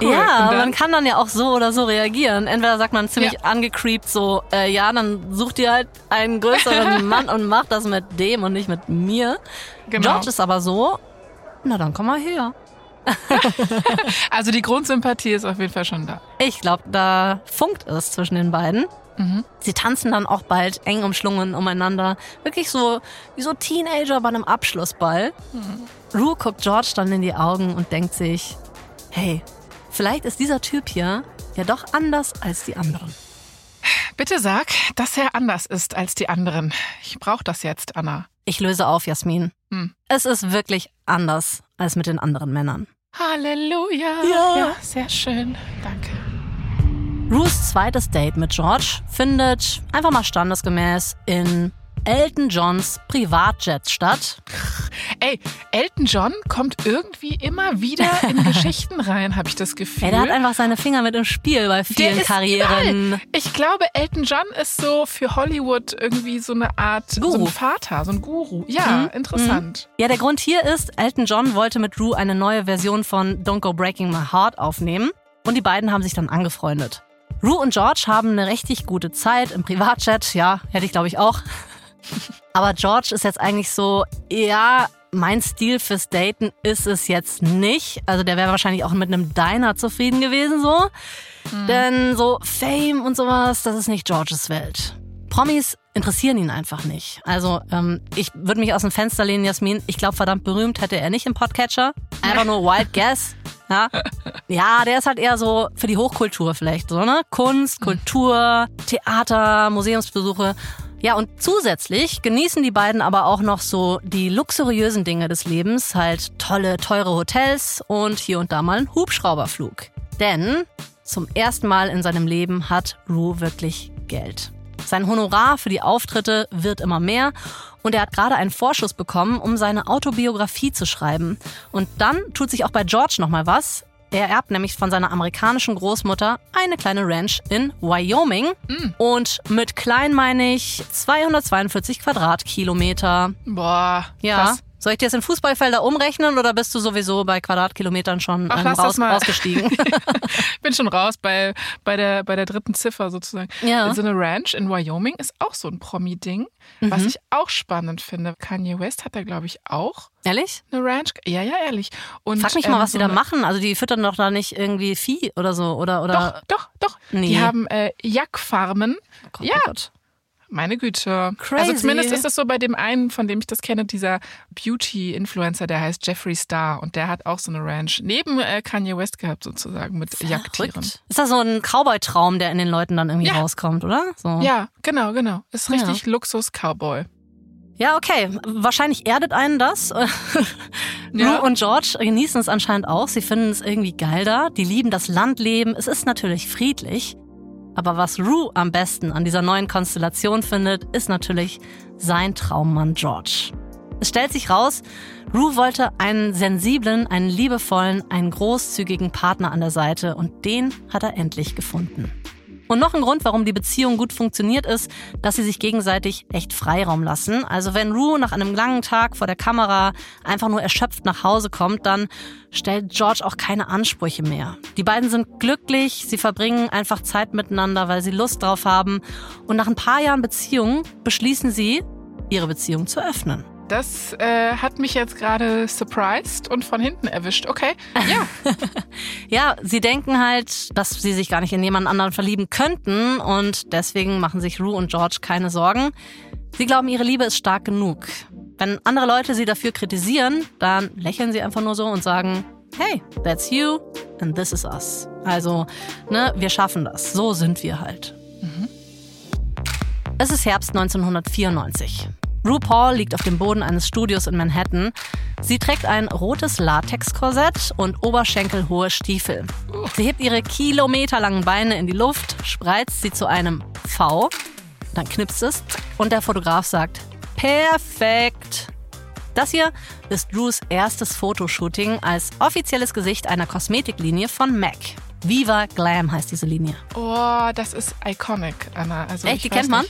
Cool. Ja, man kann dann ja auch so oder so reagieren. Entweder sagt man ziemlich Ja. angecreept so, äh, ja, dann such dir halt einen größeren Mann und mach das mit dem und nicht mit mir. Genau. George ist aber so, na dann komm mal her. Also die Grundsympathie ist auf jeden Fall schon da. Ich glaube, da funkt es zwischen den beiden. Sie tanzen dann auch bald eng umschlungen umeinander. Wirklich so wie so Teenager bei einem Abschlussball. Rue guckt George dann in die Augen und denkt sich, hey, vielleicht ist dieser Typ hier ja doch anders als die anderen. Bitte sag, dass er anders ist als die anderen. Ich brauche das jetzt, Anna. Ich löse auf, Jasmin. Hm. Es ist wirklich anders als mit den anderen Männern. Halleluja. Ja. sehr schön. Danke. Ruths zweites Date mit George findet einfach mal standesgemäß in Elton Johns Privatjet statt. Ey, Elton John kommt irgendwie immer wieder in Geschichten rein, habe ich das Gefühl. Ey, der hat einfach seine Finger mit im Spiel bei vielen Karrieren. überall. Ich glaube, Elton John ist so für Hollywood irgendwie so eine Art so Guru. ein Vater, so ein Guru. Ja, interessant. Ja, der Grund hier ist, Elton John wollte mit Rue eine neue Version von Don't Go Breaking My Heart aufnehmen und die beiden haben sich dann angefreundet. Rue und George haben eine richtig gute Zeit im Privatjet, ja, hätte ich glaube ich auch. Aber George ist jetzt eigentlich so, ja, mein Stil fürs Daten ist es jetzt nicht. Also der wäre wahrscheinlich auch mit einem Diner zufrieden gewesen so. Denn so Fame und sowas, das ist nicht Georges Welt. Promis interessieren ihn einfach nicht. Also ähm, ich würde mich aus dem Fenster lehnen, Jasmin. Ich glaube, verdammt berühmt hätte er nicht im Podcatcher. Einfach nur Wild Guess. Ja. ja, der ist halt eher so für die Hochkultur vielleicht, so, ne? Kunst, Kultur, Theater, Museumsbesuche. Ja, und zusätzlich genießen die beiden aber auch noch so die luxuriösen Dinge des Lebens, halt tolle, teure Hotels und hier und da mal einen Hubschrauberflug. Denn zum ersten Mal in seinem Leben hat Rue wirklich Geld. Sein Honorar für die Auftritte wird immer mehr und er hat gerade einen Vorschuss bekommen, um seine Autobiografie zu schreiben. Und dann tut sich auch bei George nochmal was. Er erbt nämlich von seiner amerikanischen Großmutter eine kleine Ranch in Wyoming. Und mit klein meine ich 242 Quadratkilometer. Boah, Ja. krass. Soll ich dir das in Fußballfelder umrechnen oder bist du sowieso bei Quadratkilometern schon Ach, ähm, raus, mal. rausgestiegen? Ich bin schon raus bei, bei, der, bei der dritten Ziffer sozusagen. Ja. So eine Ranch in Wyoming ist auch so ein Promi-Ding, was Mhm. ich auch spannend finde. Kanye West hat da, glaube ich, auch Ehrlich? eine Ranch. Ja, ja, ehrlich. Und, Frag mich mal, ähm, was so die da machen. Also die füttern doch da nicht irgendwie Vieh oder so oder oder. Doch, doch, doch. Nee. Die haben äh, Jackfarmen. Oh Gott, ja. oh Gott. Meine Güte. Crazy. Also zumindest ist es so bei dem einen, von dem ich das kenne, dieser Beauty-Influencer, der heißt Jeffree Star und der hat auch so eine Ranch neben äh, Kanye West gehabt sozusagen mit Jagdtieren. Ist das so ein Cowboy-Traum, der in den Leuten dann irgendwie Ja. rauskommt, oder? So. Ja, genau, genau. Ist Ja. richtig Luxus-Cowboy. Ja, okay. Wahrscheinlich erdet einen das. ja. Rue und George genießen es anscheinend auch. Sie finden es irgendwie geil da. Die lieben das Landleben. Es ist natürlich friedlich. Aber was Rue am besten an dieser neuen Konstellation findet, ist natürlich sein Traummann George. Es stellt sich raus, Rue wollte einen sensiblen, einen liebevollen, einen großzügigen Partner an der Seite und den hat er endlich gefunden. Und noch ein Grund, warum die Beziehung gut funktioniert, ist, dass sie sich gegenseitig echt Freiraum lassen. Also wenn Rue nach einem langen Tag vor der Kamera einfach nur erschöpft nach Hause kommt, dann stellt George auch keine Ansprüche mehr. Die beiden sind glücklich, sie verbringen einfach Zeit miteinander, weil sie Lust drauf haben. Und nach ein paar Jahren Beziehung beschließen sie, ihre Beziehung zu öffnen. Das äh, hat mich jetzt gerade surprised und von hinten erwischt. Okay, ja. ja, sie denken halt, dass sie sich gar nicht in jemand anderen verlieben könnten und deswegen machen sich Rue und George keine Sorgen. Sie glauben, ihre Liebe ist stark genug. Wenn andere Leute sie dafür kritisieren, dann lächeln sie einfach nur so und sagen, hey, that's you and this is us. Also, ne, wir schaffen das. So sind wir halt. Mhm. Es ist Herbst 1994. RuPaul liegt auf dem Boden eines Studios in Manhattan. Sie trägt ein rotes Latexkorsett und oberschenkelhohe Stiefel. Sie hebt ihre kilometerlangen Beine in die Luft, spreizt sie zu einem V, dann knipst es und der Fotograf sagt, perfekt. Das hier ist Drews erstes Fotoshooting als offizielles Gesicht einer Kosmetiklinie von MAC. Viva Glam heißt diese Linie. Oh, das ist iconic, Anna. Also Echt, die kennt man?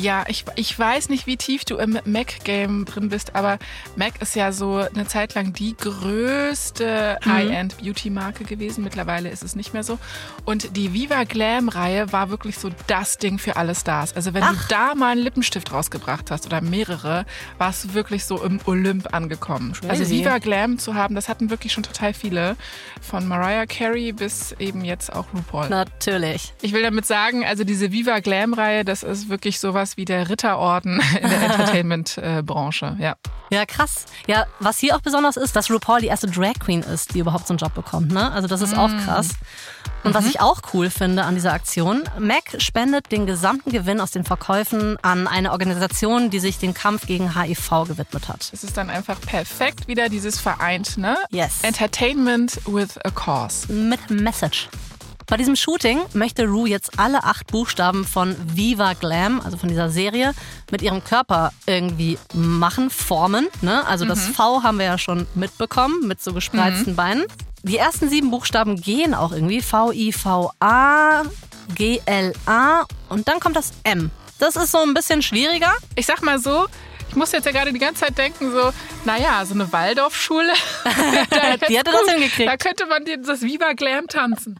ja, ich, ich weiß nicht, wie tief du im Mac-Game drin bist, aber Mac ist ja so eine Zeit lang die größte mhm. High-End-Beauty-Marke gewesen. Mittlerweile ist es nicht mehr so. Und die Viva Glam-Reihe war wirklich so das Ding für alle Stars. Also wenn Ach. du da mal einen Lippenstift rausgebracht hast oder mehrere, warst du wirklich so im Olymp angekommen. Crazy. Also Viva Glam zu haben, das hatten wirklich schon total viele. Von Mariah Carey bis eben jetzt auch RuPaul. Natürlich. Ich will damit sagen, also diese Viva Glam-Reihe, das ist wirklich sowas wie der Ritterorden in der Entertainment-Branche. Ja. Ja, krass. Ja, was hier auch besonders ist, dass RuPaul die erste Drag Queen ist, die überhaupt so einen Job bekommt. Ne? Also das ist mm. auch krass. Und mhm. was ich auch cool finde an dieser Aktion, Mac spendet den gesamten Gewinn aus den Verkäufen an eine Organisation, die sich dem Kampf gegen HIV gewidmet hat. Es ist dann einfach perfekt wieder dieses vereint, ne? Yes. Entertainment with a cause. Mit Message. Bei diesem Shooting möchte Rue jetzt alle acht Buchstaben von Viva Glam, also von dieser Serie, mit ihrem Körper irgendwie machen, formen. Ne? Also mhm. das V haben wir ja schon mitbekommen, mit so gespreizten mhm. Beinen. Die ersten sieben Buchstaben gehen auch irgendwie. V-I-V-A, G-L-A und dann kommt das M. Das ist so ein bisschen schwieriger. Ich sag mal so, ich muss jetzt ja gerade die ganze Zeit denken, so, naja, so eine Waldorfschule. die hatte das hingekriegt. Da könnte man das Viva Glam tanzen.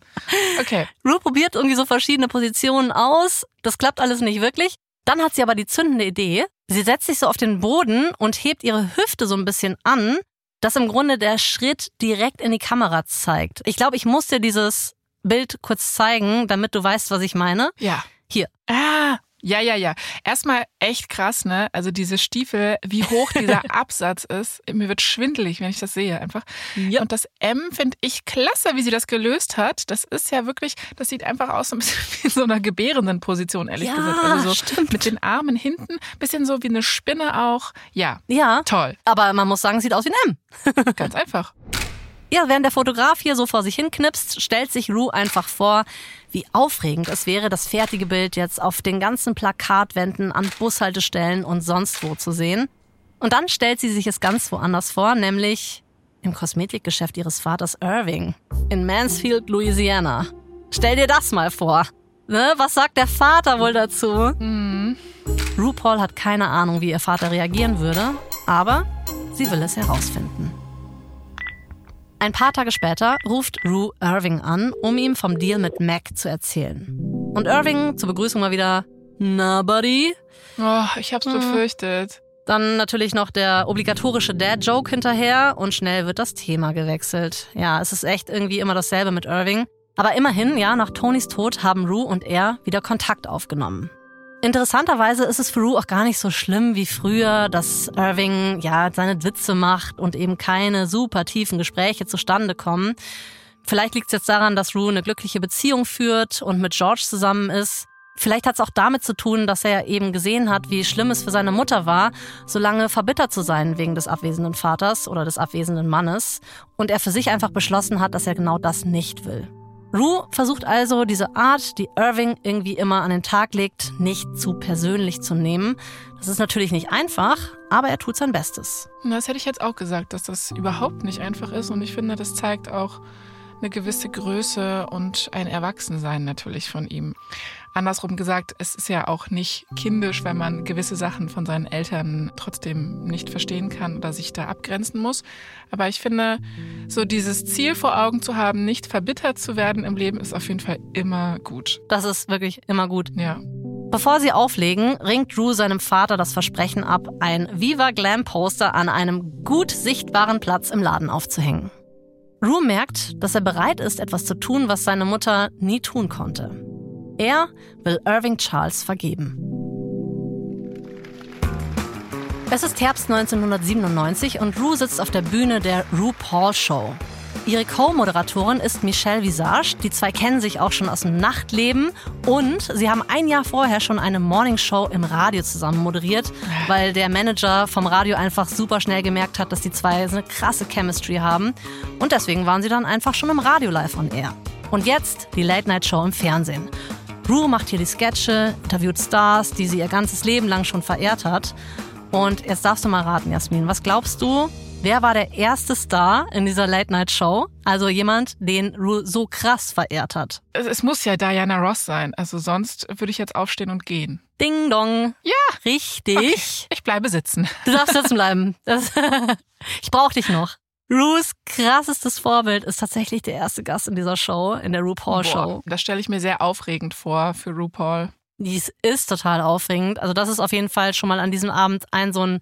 Okay. Rue probiert irgendwie so verschiedene Positionen aus. Das klappt alles nicht wirklich. Dann hat sie aber die zündende Idee. Sie setzt sich so auf den Boden und hebt ihre Hüfte so ein bisschen an dass im Grunde der Schritt direkt in die Kamera zeigt. Ich glaube, ich muss dir dieses Bild kurz zeigen, damit du weißt, was ich meine. Ja. Hier. Ah, ja, ja, ja. Erstmal echt krass, ne? Also diese Stiefel, wie hoch dieser Absatz ist. Mir wird schwindelig, wenn ich das sehe, einfach. Ja. Und das M finde ich klasse, wie sie das gelöst hat. Das ist ja wirklich, das sieht einfach aus so ein bisschen wie in so einer gebärenden Position, ehrlich ja, gesagt. Also so stimmt. mit den Armen hinten, bisschen so wie eine Spinne auch. Ja. Ja. Toll. Aber man muss sagen, sieht aus wie ein M. Ganz einfach. Ja, während der Fotograf hier so vor sich hin knipst, stellt sich Rue einfach vor, wie aufregend es wäre, das fertige Bild jetzt auf den ganzen Plakatwänden, an Bushaltestellen und sonst wo zu sehen. Und dann stellt sie sich es ganz woanders vor, nämlich im Kosmetikgeschäft ihres Vaters Irving in Mansfield, Louisiana. Stell dir das mal vor. Ne? Was sagt der Vater wohl dazu? Mhm. RuPaul hat keine Ahnung, wie ihr Vater reagieren würde, aber sie will es herausfinden. Ein paar Tage später ruft Rue Irving an, um ihm vom Deal mit Mac zu erzählen. Und Irving zur Begrüßung mal wieder, na, Buddy? Oh, ich hab's hm. befürchtet. Dann natürlich noch der obligatorische Dad-Joke hinterher und schnell wird das Thema gewechselt. Ja, es ist echt irgendwie immer dasselbe mit Irving. Aber immerhin, ja, nach Tonys Tod haben Rue und er wieder Kontakt aufgenommen. Interessanterweise ist es für Rue auch gar nicht so schlimm wie früher, dass Irving ja seine Witze macht und eben keine super tiefen Gespräche zustande kommen. Vielleicht liegt es jetzt daran, dass Rue eine glückliche Beziehung führt und mit George zusammen ist. Vielleicht hat es auch damit zu tun, dass er eben gesehen hat, wie schlimm es für seine Mutter war, so lange verbittert zu sein wegen des abwesenden Vaters oder des abwesenden Mannes. Und er für sich einfach beschlossen hat, dass er genau das nicht will. Rue versucht also, diese Art, die Irving irgendwie immer an den Tag legt, nicht zu persönlich zu nehmen. Das ist natürlich nicht einfach, aber er tut sein Bestes. Das hätte ich jetzt auch gesagt, dass das überhaupt nicht einfach ist. Und ich finde, das zeigt auch eine gewisse Größe und ein Erwachsensein natürlich von ihm. Andersrum gesagt, es ist ja auch nicht kindisch, wenn man gewisse Sachen von seinen Eltern trotzdem nicht verstehen kann oder sich da abgrenzen muss. Aber ich finde, so dieses Ziel vor Augen zu haben, nicht verbittert zu werden im Leben, ist auf jeden Fall immer gut. Das ist wirklich immer gut. Ja. Bevor sie auflegen, ringt Drew seinem Vater das Versprechen ab, ein Viva Glam Poster an einem gut sichtbaren Platz im Laden aufzuhängen. Rue merkt, dass er bereit ist, etwas zu tun, was seine Mutter nie tun konnte. Er will Irving Charles vergeben. Es ist Herbst 1997 und Rue sitzt auf der Bühne der RuPaul Show. Ihre Co-Moderatorin ist Michelle Visage. Die zwei kennen sich auch schon aus dem Nachtleben und sie haben ein Jahr vorher schon eine Morningshow im Radio zusammen moderiert, weil der Manager vom Radio einfach super schnell gemerkt hat, dass die zwei so eine krasse Chemistry haben. Und deswegen waren sie dann einfach schon im Radio live on air. Und jetzt die Late Night Show im Fernsehen. Rue macht hier die Sketche, interviewt Stars, die sie ihr ganzes Leben lang schon verehrt hat. Und jetzt darfst du mal raten, Jasmin, was glaubst du, Wer war der erste Star in dieser Late-Night-Show? Also jemand, den Rue so krass verehrt hat. Es, es, muss ja Diana Ross sein. Also sonst würde ich jetzt aufstehen und gehen. Ding dong. Ja. Richtig. Okay. Ich bleibe sitzen. Du darfst sitzen bleiben. Das, ich brauche dich noch. Rues krassestes Vorbild ist tatsächlich der erste Gast in dieser Show, in der RuPaul Show. Das stelle ich mir sehr aufregend vor für RuPaul. Dies ist total aufregend. Also das ist auf jeden Fall schon mal an diesem Abend ein so ein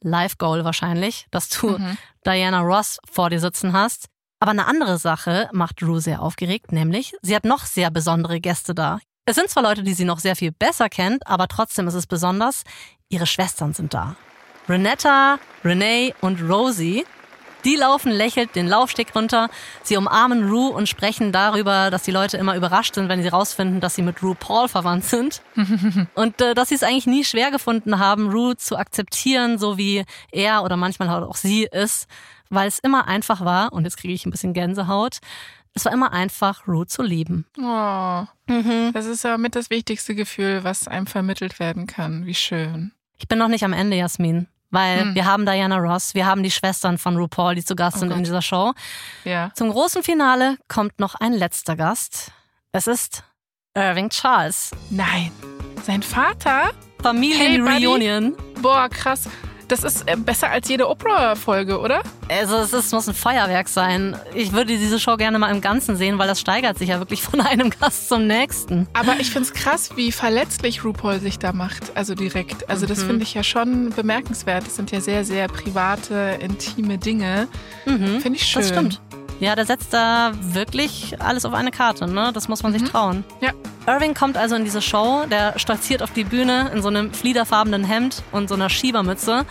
Live-Goal wahrscheinlich, dass du mhm. Diana Ross vor dir sitzen hast. Aber eine andere Sache macht Rue sehr aufgeregt, nämlich sie hat noch sehr besondere Gäste da. Es sind zwar Leute, die sie noch sehr viel besser kennt, aber trotzdem ist es besonders, ihre Schwestern sind da. Renetta, Renee und Rosie die laufen lächelt den Laufsteg runter. Sie umarmen Rue und sprechen darüber, dass die Leute immer überrascht sind, wenn sie rausfinden, dass sie mit Rue Paul verwandt sind. und äh, dass sie es eigentlich nie schwer gefunden haben, Rue zu akzeptieren, so wie er oder manchmal auch sie ist, weil es immer einfach war, und jetzt kriege ich ein bisschen Gänsehaut, es war immer einfach, Rue zu lieben. Oh, mhm. Das ist ja mit das wichtigste Gefühl, was einem vermittelt werden kann. Wie schön. Ich bin noch nicht am Ende, Jasmin. Weil hm. wir haben Diana Ross, wir haben die Schwestern von RuPaul, die zu Gast oh sind Gott. in dieser Show. Ja. Zum großen Finale kommt noch ein letzter Gast. Es ist Irving Charles. Nein. Sein Vater? Familienreunion. Hey, Boah, krass. Das ist äh, besser als jede Oprah-Folge, oder? Also es, ist, muss ein Feuerwerk sein. Ich würde diese Show gerne mal im Ganzen sehen, weil das steigert sich ja wirklich von einem Gast zum nächsten. Aber ich finde es krass, wie verletzlich RuPaul sich da macht, also direkt. Also das mhm. finde ich ja schon bemerkenswert. Das sind ja sehr, sehr private, intime Dinge. Mhm. Finde ich schön. Das stimmt. Ja, der setzt da wirklich alles auf eine Karte, ne? Das muss man mhm. sich trauen. Ja. Irving kommt also in diese Show, der stolziert auf die Bühne in so einem fliederfarbenen Hemd und so einer Schiebermütze.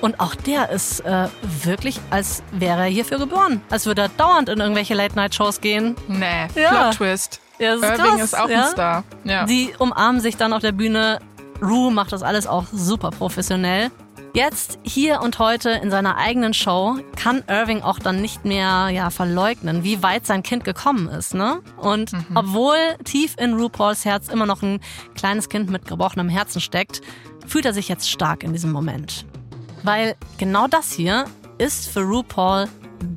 Und auch der ist äh, wirklich, als wäre er hierfür geboren. Als würde er dauernd in irgendwelche Late-Night-Shows gehen. Nee, ja. Plot-Twist. Ja, ist Irving krass, ist auch ja? ein Star. Ja. Die umarmen sich dann auf der Bühne. Rue macht das alles auch super professionell. Jetzt, hier und heute in seiner eigenen Show kann Irving auch dann nicht mehr ja, verleugnen, wie weit sein Kind gekommen ist. Ne? Und mhm. obwohl tief in RuPauls Herz immer noch ein kleines Kind mit gebrochenem Herzen steckt, fühlt er sich jetzt stark in diesem Moment. Weil genau das hier ist für RuPaul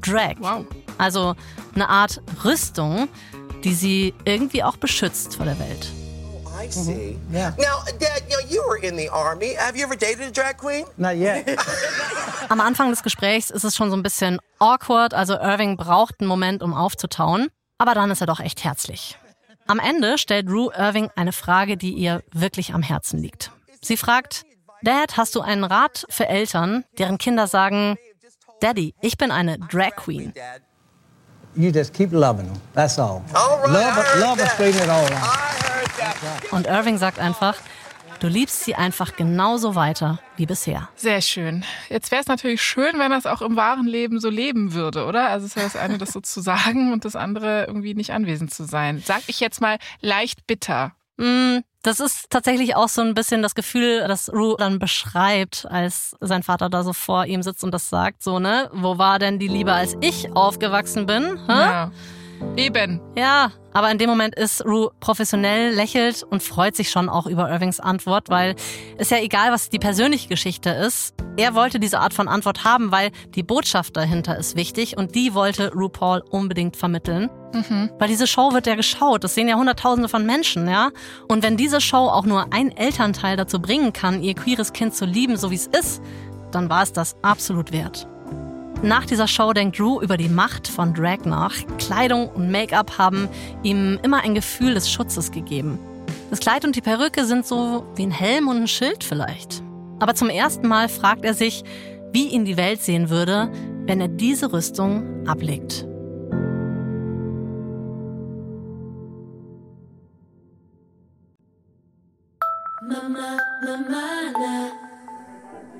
Drag. Wow. Also eine Art Rüstung, die sie irgendwie auch beschützt vor der Welt. I see. Mm -hmm. Yeah. Now, Dad, you, know, you were in the army. Have you ever dated a drag queen? Not yet. Am Anfang des Gesprächs ist es schon so ein bisschen awkward. Also Irving braucht einen Moment, um aufzutauen. Aber dann ist er doch echt herzlich. Am Ende stellt Rue Irving eine Frage, die ihr wirklich am Herzen liegt. Sie fragt, Dad, hast du einen Rat für Eltern, deren Kinder sagen, Daddy, ich bin eine Drag Queen? You just keep loving them. That's all. all right, love, love and straighten it all out. Und Irving sagt einfach, du liebst sie einfach genauso weiter wie bisher. Sehr schön. Jetzt wäre es natürlich schön, wenn das auch im wahren Leben so leben würde, oder? Also es wäre das eine, das so zu sagen und das andere irgendwie nicht anwesend zu sein. Sag ich jetzt mal leicht bitter. Mm, das ist tatsächlich auch so ein bisschen das Gefühl, das Ru dann beschreibt, als sein Vater da so vor ihm sitzt und das sagt, so, ne? Wo war denn die Liebe, als ich aufgewachsen bin? Hä? Ja. Eben. Ja, aber in dem Moment ist Rue professionell, lächelt und freut sich schon auch über Irvings Antwort, weil ist ja egal, was die persönliche Geschichte ist. Er wollte diese Art von Antwort haben, weil die Botschaft dahinter ist wichtig und die wollte RuPaul unbedingt vermitteln. Mhm. Weil diese Show wird ja geschaut. Das sehen ja Hunderttausende von Menschen, ja. Und wenn diese Show auch nur ein Elternteil dazu bringen kann, ihr queeres Kind zu lieben, so wie es ist, dann war es das absolut wert. Nach dieser Show denkt Drew über die Macht von Drag nach. Kleidung und Make-up haben ihm immer ein Gefühl des Schutzes gegeben. Das Kleid und die Perücke sind so wie ein Helm und ein Schild vielleicht. Aber zum ersten Mal fragt er sich, wie ihn die Welt sehen würde, wenn er diese Rüstung ablegt. Mama, Mama,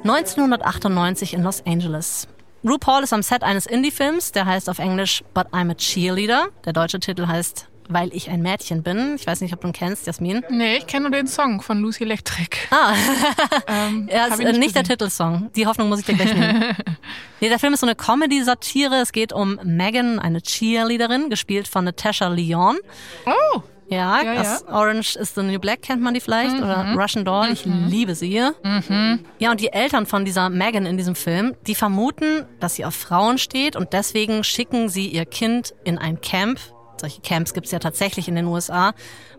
1998 in Los Angeles. RuPaul ist am Set eines Indie-Films, der heißt auf Englisch But I'm a Cheerleader. Der deutsche Titel heißt weil ich ein Mädchen bin. Ich weiß nicht, ob du ihn kennst, Jasmin. Nee, ich kenne nur den Song von Lucy Electric. Ah, ähm, ja, ist nicht, nicht der Titelsong. Die Hoffnung muss ich dir gleich nehmen. nee, der Film ist so eine Comedy-Satire. Es geht um Megan, eine Cheerleaderin, gespielt von Natasha Lyon. Oh! Ja, ja, ja. Orange is the New Black kennt man die vielleicht. Mhm. Oder Russian Doll, ich mhm. liebe sie. Mhm. Ja, und die Eltern von dieser Megan in diesem Film, die vermuten, dass sie auf Frauen steht und deswegen schicken sie ihr Kind in ein Camp. Solche Camps gibt's ja tatsächlich in den USA,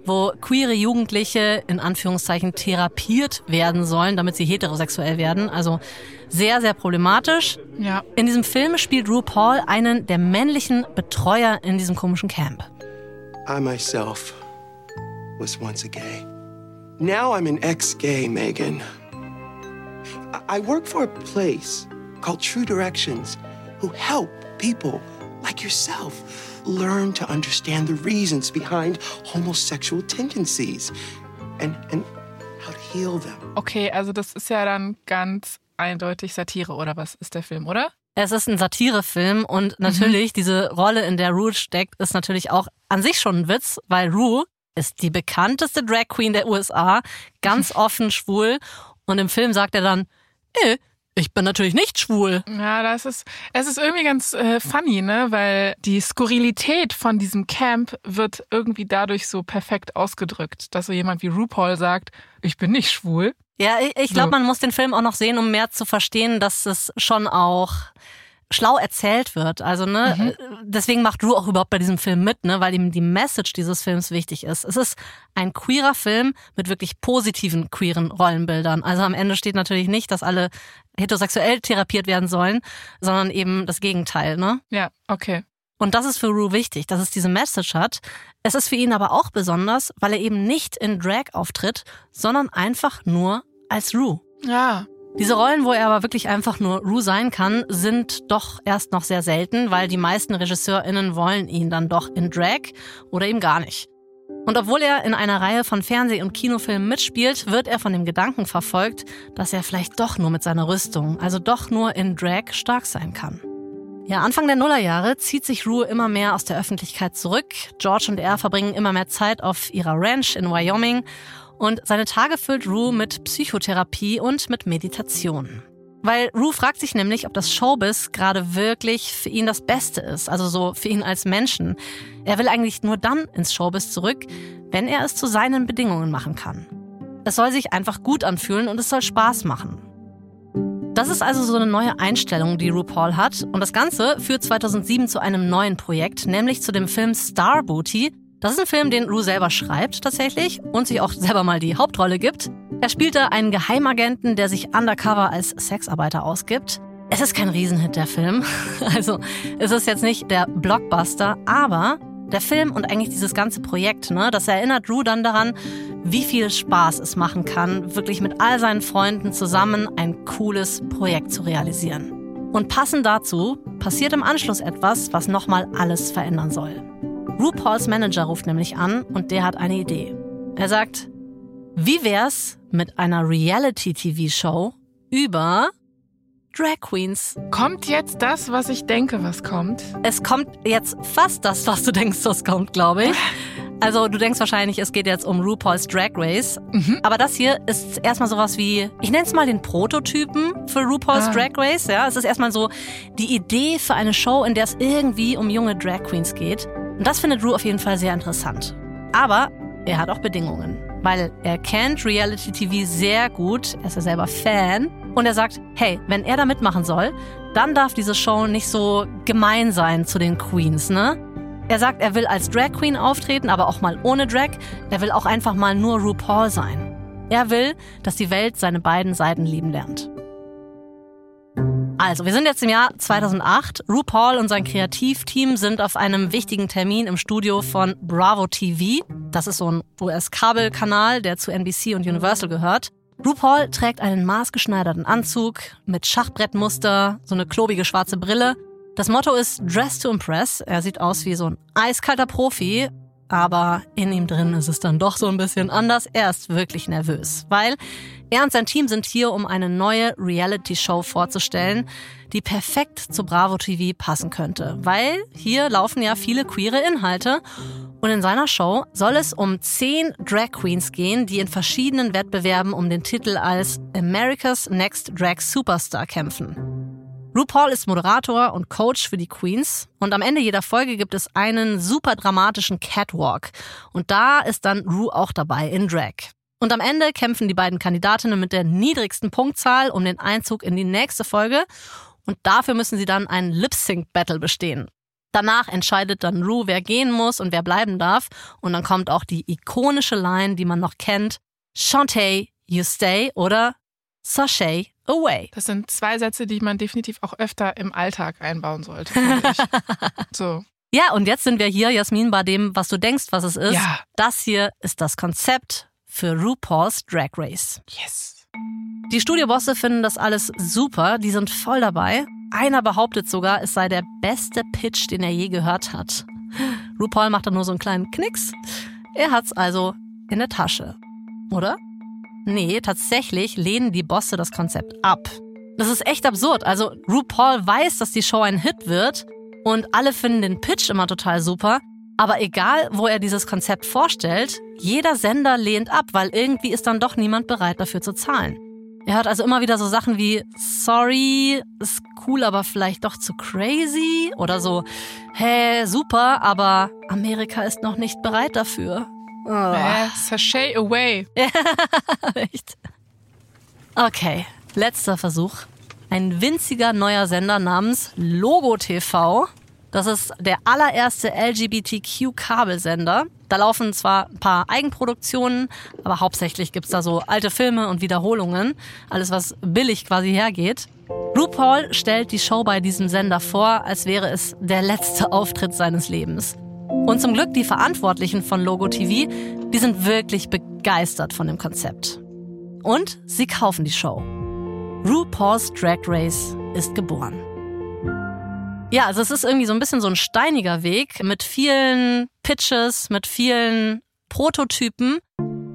wo queere Jugendliche in Anführungszeichen therapiert werden sollen, damit sie heterosexuell werden. Also sehr, sehr problematisch. Ja. In diesem Film spielt RuPaul einen der männlichen Betreuer in diesem komischen Camp. I myself was once a gay. Now I'm an ex gay, Megan. I work for a place called True Directions who help people like yourself learn to understand the reasons behind homosexual tendencies and, and how to heal them. Okay, also das ist ja dann ganz eindeutig Satire oder was ist der Film, oder? Es ist ein Satirefilm und mhm. natürlich mhm. diese Rolle, in der Rue steckt, ist natürlich auch an sich schon ein Witz, weil Rue ist die bekannteste Drag Queen der USA, ganz offen schwul und im Film sagt er dann, äh, ich bin natürlich nicht schwul. Ja, das ist, es ist irgendwie ganz äh, funny, ne, weil die Skurrilität von diesem Camp wird irgendwie dadurch so perfekt ausgedrückt, dass so jemand wie RuPaul sagt, ich bin nicht schwul. Ja, ich, ich glaube, so. man muss den Film auch noch sehen, um mehr zu verstehen, dass es schon auch schlau erzählt wird. Also, ne, mhm. deswegen macht Drew auch überhaupt bei diesem Film mit, ne, weil ihm die Message dieses Films wichtig ist. Es ist ein queerer Film mit wirklich positiven queeren Rollenbildern. Also am Ende steht natürlich nicht, dass alle heterosexuell therapiert werden sollen, sondern eben das Gegenteil, ne? Ja, okay. Und das ist für Rue wichtig, dass es diese Message hat. Es ist für ihn aber auch besonders, weil er eben nicht in Drag auftritt, sondern einfach nur als Rue. Ja. Diese Rollen, wo er aber wirklich einfach nur Rue sein kann, sind doch erst noch sehr selten, weil die meisten RegisseurInnen wollen ihn dann doch in Drag oder eben gar nicht. Und obwohl er in einer Reihe von Fernseh- und Kinofilmen mitspielt, wird er von dem Gedanken verfolgt, dass er vielleicht doch nur mit seiner Rüstung, also doch nur in Drag stark sein kann. Ja, Anfang der Nullerjahre zieht sich Rue immer mehr aus der Öffentlichkeit zurück. George und er verbringen immer mehr Zeit auf ihrer Ranch in Wyoming und seine Tage füllt Rue mit Psychotherapie und mit Meditation. Weil Rue fragt sich nämlich, ob das Showbiz gerade wirklich für ihn das Beste ist, also so für ihn als Menschen. Er will eigentlich nur dann ins Showbiz zurück, wenn er es zu seinen Bedingungen machen kann. Es soll sich einfach gut anfühlen und es soll Spaß machen. Das ist also so eine neue Einstellung, die RuPaul hat. Und das Ganze führt 2007 zu einem neuen Projekt, nämlich zu dem Film Star Booty. Das ist ein Film, den Ru selber schreibt tatsächlich und sich auch selber mal die Hauptrolle gibt. Er spielt da einen Geheimagenten, der sich undercover als Sexarbeiter ausgibt. Es ist kein Riesenhit, der Film. Also es ist jetzt nicht der Blockbuster, aber der Film und eigentlich dieses ganze Projekt, ne, das erinnert Drew dann daran, wie viel Spaß es machen kann, wirklich mit all seinen Freunden zusammen ein cooles Projekt zu realisieren. Und passend dazu passiert im Anschluss etwas, was nochmal alles verändern soll. RuPauls Manager ruft nämlich an und der hat eine Idee. Er sagt, wie wär's mit einer Reality-TV-Show über Drag Queens. Kommt jetzt das, was ich denke, was kommt? Es kommt jetzt fast das, was du denkst, was kommt, glaube ich. Also du denkst wahrscheinlich, es geht jetzt um RuPaul's Drag Race. Mhm. Aber das hier ist erstmal sowas wie, ich nenne es mal den Prototypen für RuPaul's ah. Drag Race. Ja, es ist erstmal so die Idee für eine Show, in der es irgendwie um junge Drag Queens geht. Und das findet Ru auf jeden Fall sehr interessant. Aber er hat auch Bedingungen. Weil er kennt Reality TV sehr gut, er ist ja selber Fan. Und er sagt, hey, wenn er da mitmachen soll, dann darf diese Show nicht so gemein sein zu den Queens, ne? Er sagt, er will als Drag Queen auftreten, aber auch mal ohne Drag. Er will auch einfach mal nur RuPaul sein. Er will, dass die Welt seine beiden Seiten lieben lernt. Also, wir sind jetzt im Jahr 2008. RuPaul und sein Kreativteam sind auf einem wichtigen Termin im Studio von Bravo TV. Das ist so ein US-Kabelkanal, der zu NBC und Universal gehört. RuPaul trägt einen maßgeschneiderten Anzug mit Schachbrettmuster, so eine klobige schwarze Brille das Motto ist Dress to Impress. Er sieht aus wie so ein eiskalter Profi, aber in ihm drin ist es dann doch so ein bisschen anders. Er ist wirklich nervös, weil er und sein Team sind hier, um eine neue Reality-Show vorzustellen, die perfekt zu Bravo TV passen könnte, weil hier laufen ja viele queere Inhalte. Und in seiner Show soll es um zehn Drag Queens gehen, die in verschiedenen Wettbewerben um den Titel als America's Next Drag Superstar kämpfen. RuPaul ist Moderator und Coach für die Queens. Und am Ende jeder Folge gibt es einen super dramatischen Catwalk. Und da ist dann Ru auch dabei in Drag. Und am Ende kämpfen die beiden Kandidatinnen mit der niedrigsten Punktzahl um den Einzug in die nächste Folge. Und dafür müssen sie dann einen Lip-Sync-Battle bestehen. Danach entscheidet dann Ru, wer gehen muss und wer bleiben darf. Und dann kommt auch die ikonische Line, die man noch kennt, Shantae, you stay oder Sashay away. Das sind zwei Sätze, die man definitiv auch öfter im Alltag einbauen sollte. so. Ja, und jetzt sind wir hier, Jasmin, bei dem, was du denkst, was es ist. Ja. Das hier ist das Konzept für RuPaul's Drag Race. Yes. Die Studiobosse finden das alles super, die sind voll dabei. Einer behauptet sogar, es sei der beste Pitch, den er je gehört hat. RuPaul macht dann nur so einen kleinen Knicks. Er hat's also in der Tasche. Oder? Nee, tatsächlich lehnen die Bosse das Konzept ab. Das ist echt absurd. Also RuPaul weiß, dass die Show ein Hit wird und alle finden den Pitch immer total super. Aber egal, wo er dieses Konzept vorstellt, jeder Sender lehnt ab, weil irgendwie ist dann doch niemand bereit dafür zu zahlen. Er hört also immer wieder so Sachen wie, sorry, ist cool, aber vielleicht doch zu crazy. Oder so, hä, super, aber Amerika ist noch nicht bereit dafür. Oh. Äh, sachet away. echt. Okay, letzter Versuch. Ein winziger neuer Sender namens Logo TV. Das ist der allererste LGBTQ-Kabelsender. Da laufen zwar ein paar Eigenproduktionen, aber hauptsächlich gibt's da so alte Filme und Wiederholungen. Alles, was billig quasi hergeht. RuPaul stellt die Show bei diesem Sender vor, als wäre es der letzte Auftritt seines Lebens. Und zum Glück die Verantwortlichen von Logo TV, die sind wirklich begeistert von dem Konzept. Und sie kaufen die Show. RuPaul's Drag Race ist geboren. Ja, also es ist irgendwie so ein bisschen so ein steiniger Weg mit vielen Pitches, mit vielen Prototypen.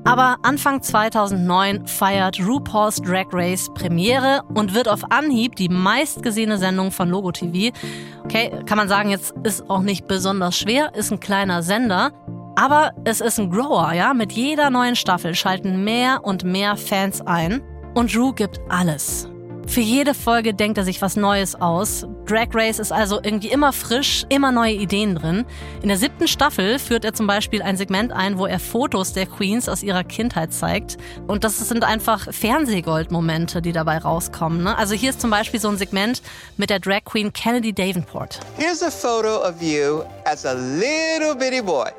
Aber Anfang 2009 feiert RuPaul's Drag Race Premiere und wird auf Anhieb die meistgesehene Sendung von Logo TV. Okay, kann man sagen, jetzt ist auch nicht besonders schwer, ist ein kleiner Sender. Aber es ist ein Grower, ja? Mit jeder neuen Staffel schalten mehr und mehr Fans ein. Und Ru gibt alles. Für jede Folge denkt er sich was Neues aus. Drag Race ist also irgendwie immer frisch, immer neue Ideen drin. In der siebten Staffel führt er zum Beispiel ein Segment ein, wo er Fotos der Queens aus ihrer Kindheit zeigt. Und das sind einfach Fernsehgold-Momente, die dabei rauskommen. Ne? Also hier ist zum Beispiel so ein Segment mit der Drag Queen Kennedy Davenport. Here's a photo of you as a little bitty boy.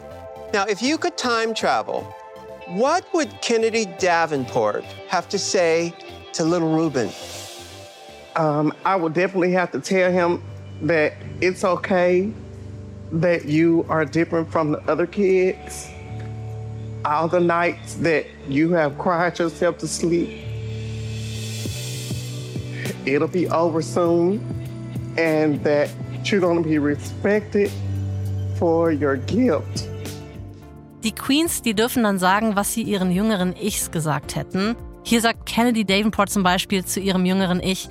Now, if you could time travel, what would Kennedy Davenport have to say to little Ruben? Um, I would definitely have to tell him that it's okay that you are different from the other kids. All the nights that you have cried yourself to sleep, it'll be over soon, and that you're going to be respected for your gift. Die Queens, die dürfen dann sagen, was sie ihren jüngeren Ichs gesagt hätten. Hier sagt Kennedy Davenport zum Beispiel zu ihrem jüngeren Ich,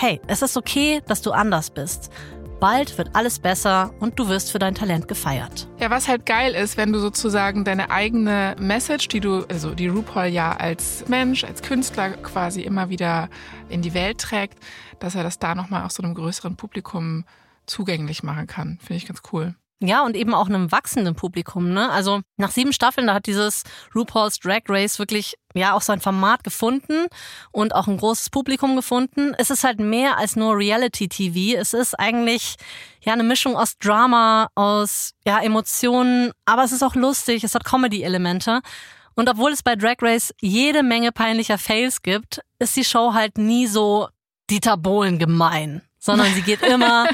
hey, es ist okay, dass du anders bist. Bald wird alles besser und du wirst für dein Talent gefeiert. Ja, was halt geil ist, wenn du sozusagen deine eigene Message, die du, also die RuPaul ja als Mensch, als Künstler quasi immer wieder in die Welt trägt, dass er das da nochmal auch so einem größeren Publikum zugänglich machen kann. Finde ich ganz cool. Ja, und eben auch einem wachsenden Publikum. Ne? Also nach sieben Staffeln, da hat dieses RuPaul's Drag Race wirklich ja auch sein Format gefunden und auch ein großes Publikum gefunden. Es ist halt mehr als nur Reality-TV. Es ist eigentlich ja eine Mischung aus Drama, aus ja Emotionen, aber es ist auch lustig. Es hat Comedy-Elemente. Und obwohl es bei Drag Race jede Menge peinlicher Fails gibt, ist die Show halt nie so Dieter Bohlen gemein, sondern sie geht immer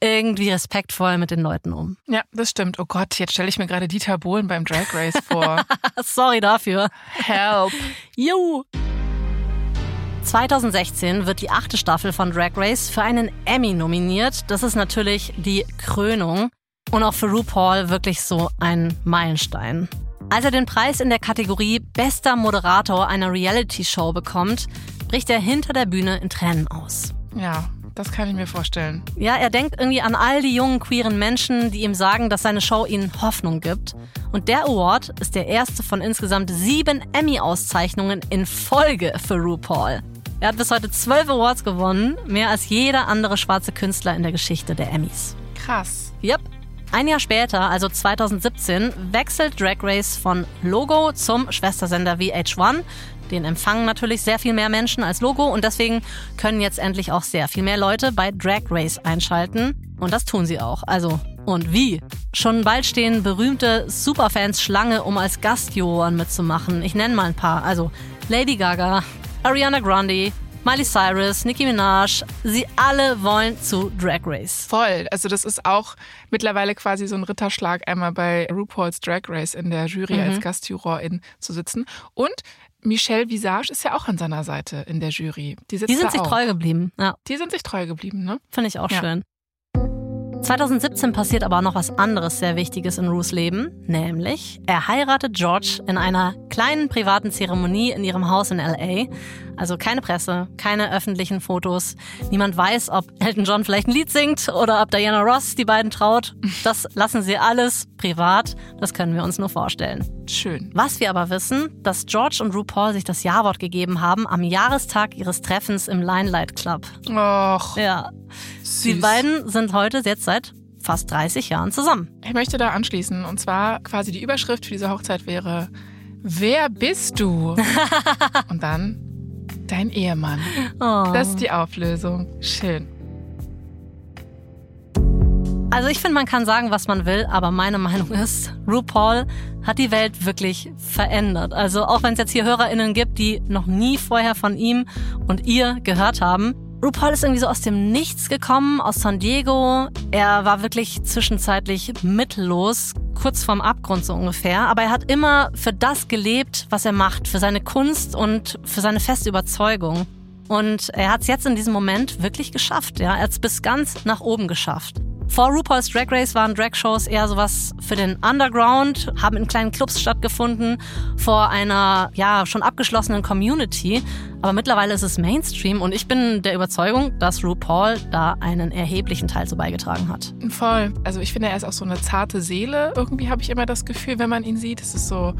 irgendwie respektvoll mit den Leuten um. Ja, das stimmt. Oh Gott, jetzt stelle ich mir gerade Dieter Bohlen beim Drag Race vor. Sorry dafür. Help. Juhu. 2016 wird die achte Staffel von Drag Race für einen Emmy nominiert. Das ist natürlich die Krönung und auch für RuPaul wirklich so ein Meilenstein. Als er den Preis in der Kategorie Bester Moderator einer Reality-Show bekommt, bricht er hinter der Bühne in Tränen aus. Ja, das kann ich mir vorstellen. Ja, er denkt irgendwie an all die jungen queeren Menschen, die ihm sagen, dass seine Show ihnen Hoffnung gibt. Und der Award ist der erste von insgesamt sieben Emmy-Auszeichnungen in Folge für RuPaul. Er hat bis heute zwölf Awards gewonnen, mehr als jeder andere schwarze Künstler in der Geschichte der Emmys. Krass. Yep. Ein Jahr später, also 2017, wechselt Drag Race von Logo zum Schwestersender VH1, den empfangen natürlich sehr viel mehr Menschen als Logo und deswegen können jetzt endlich auch sehr viel mehr Leute bei Drag Race einschalten. Und das tun sie auch. Also, und wie? Schon bald stehen berühmte Superfans Schlange, um als Gastjuroren mitzumachen. Ich nenne mal ein paar. Also Lady Gaga, Ariana Grande, Miley Cyrus, Nicki Minaj, sie alle wollen zu Drag Race. Voll. Also das ist auch mittlerweile quasi so ein Ritterschlag, einmal bei RuPaul's Drag Race in der Jury mhm. als Gastjurorin zu sitzen. Und Michelle Visage ist ja auch an seiner Seite in der Jury. Die, die sind sich auch. treu geblieben. Ja. Die sind sich treu geblieben, ne? Finde ich auch ja. schön. 2017 passiert aber noch was anderes sehr Wichtiges in Ruths Leben, nämlich er heiratet George in einer kleinen privaten Zeremonie in ihrem Haus in LA. Also keine Presse, keine öffentlichen Fotos. Niemand weiß, ob Elton John vielleicht ein Lied singt oder ob Diana Ross die beiden traut. Das lassen sie alles privat. Das können wir uns nur vorstellen. Schön. Was wir aber wissen, dass George und RuPaul sich das Jawort gegeben haben am Jahrestag ihres Treffens im Limelight Club. Och. Ja. Süß. Die beiden sind heute jetzt seit fast 30 Jahren zusammen. Ich möchte da anschließen. Und zwar quasi die Überschrift für diese Hochzeit wäre, wer bist du? und dann Dein Ehemann. Oh. Das ist die Auflösung. Schön. Also ich finde, man kann sagen, was man will, aber meine Meinung ist, RuPaul hat die Welt wirklich verändert. Also auch wenn es jetzt hier HörerInnen gibt, die noch nie vorher von ihm und ihr gehört haben, RuPaul ist irgendwie so aus dem Nichts gekommen, aus San Diego. Er war wirklich zwischenzeitlich mittellos, kurz vorm Abgrund so ungefähr. Aber er hat immer für das gelebt, was er macht, für seine Kunst und für seine feste Überzeugung. Und er hat es jetzt in diesem Moment wirklich geschafft. Ja? Er hat es bis ganz nach oben geschafft. Vor RuPaul's Drag Race waren Drag-Shows eher sowas für den Underground, haben in kleinen Clubs stattgefunden, vor einer ja schon abgeschlossenen Community. Aber mittlerweile ist es Mainstream und ich bin der Überzeugung, dass RuPaul da einen erheblichen Teil zu beigetragen hat. Voll. Also ich finde, er ist auch so eine zarte Seele. Irgendwie habe ich immer das Gefühl, wenn man ihn sieht, es ist so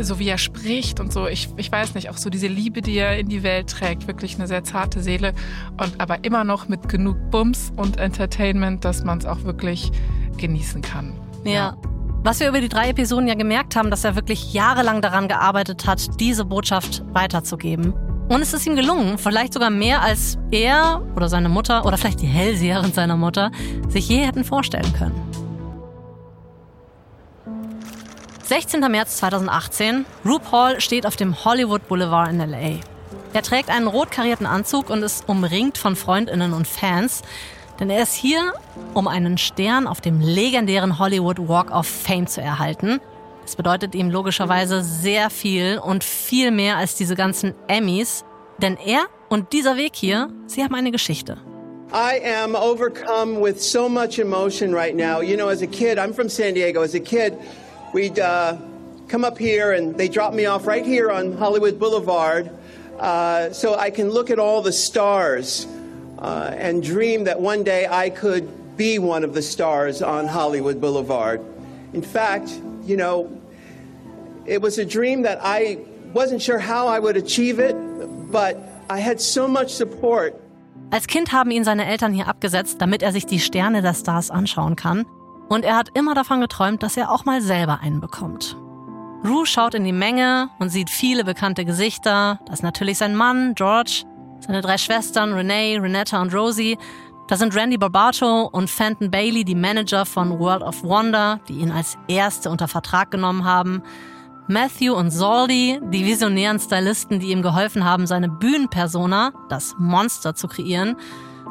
so wie er spricht und so. Ich, ich weiß nicht, auch so diese Liebe, die er in die Welt trägt, wirklich eine sehr zarte Seele und aber immer noch mit genug Bums und Entertainment, dass man es auch wirklich genießen kann. ja. ja. Was wir über die drei Episoden ja gemerkt haben, dass er wirklich jahrelang daran gearbeitet hat, diese Botschaft weiterzugeben. Und es ist ihm gelungen, vielleicht sogar mehr als er oder seine Mutter oder vielleicht die Hellseherin seiner Mutter sich je hätten vorstellen können. 16. März 2018. RuPaul steht auf dem Hollywood Boulevard in LA. Er trägt einen rot karierten Anzug und ist umringt von Freundinnen und Fans, denn er ist hier, um einen Stern auf dem legendären Hollywood Walk of Fame zu erhalten. Das bedeutet ihm logischerweise sehr viel und viel mehr als diese ganzen Emmys, denn er und dieser Weg hier, sie haben eine Geschichte. I am overcome with so much emotion right now. You know, as a kid, I'm from San Diego. As a kid, we'd uh, come up here and they dropped me off right here on Hollywood Boulevard uh, so I can look at all the stars uh, and dream that one day I could be one of the stars on Hollywood Boulevard. In fact, you know, it was a dream that I wasn't sure how I would achieve it, but I had so much support. Als Kind haben ihn seine Eltern hier abgesetzt, damit er sich die Sterne der Stars anschauen kann. Und er hat immer davon geträumt, dass er auch mal selber einen bekommt. Rue schaut in die Menge und sieht viele bekannte Gesichter. Das ist natürlich sein Mann, George, seine drei Schwestern, Renee, Renetta und Rosie. Da sind Randy Barbato und Fenton Bailey, die Manager von World of Wonder, die ihn als erste unter Vertrag genommen haben. Matthew und Zaldi, die visionären Stylisten, die ihm geholfen haben, seine Bühnenpersona, das Monster, zu kreieren.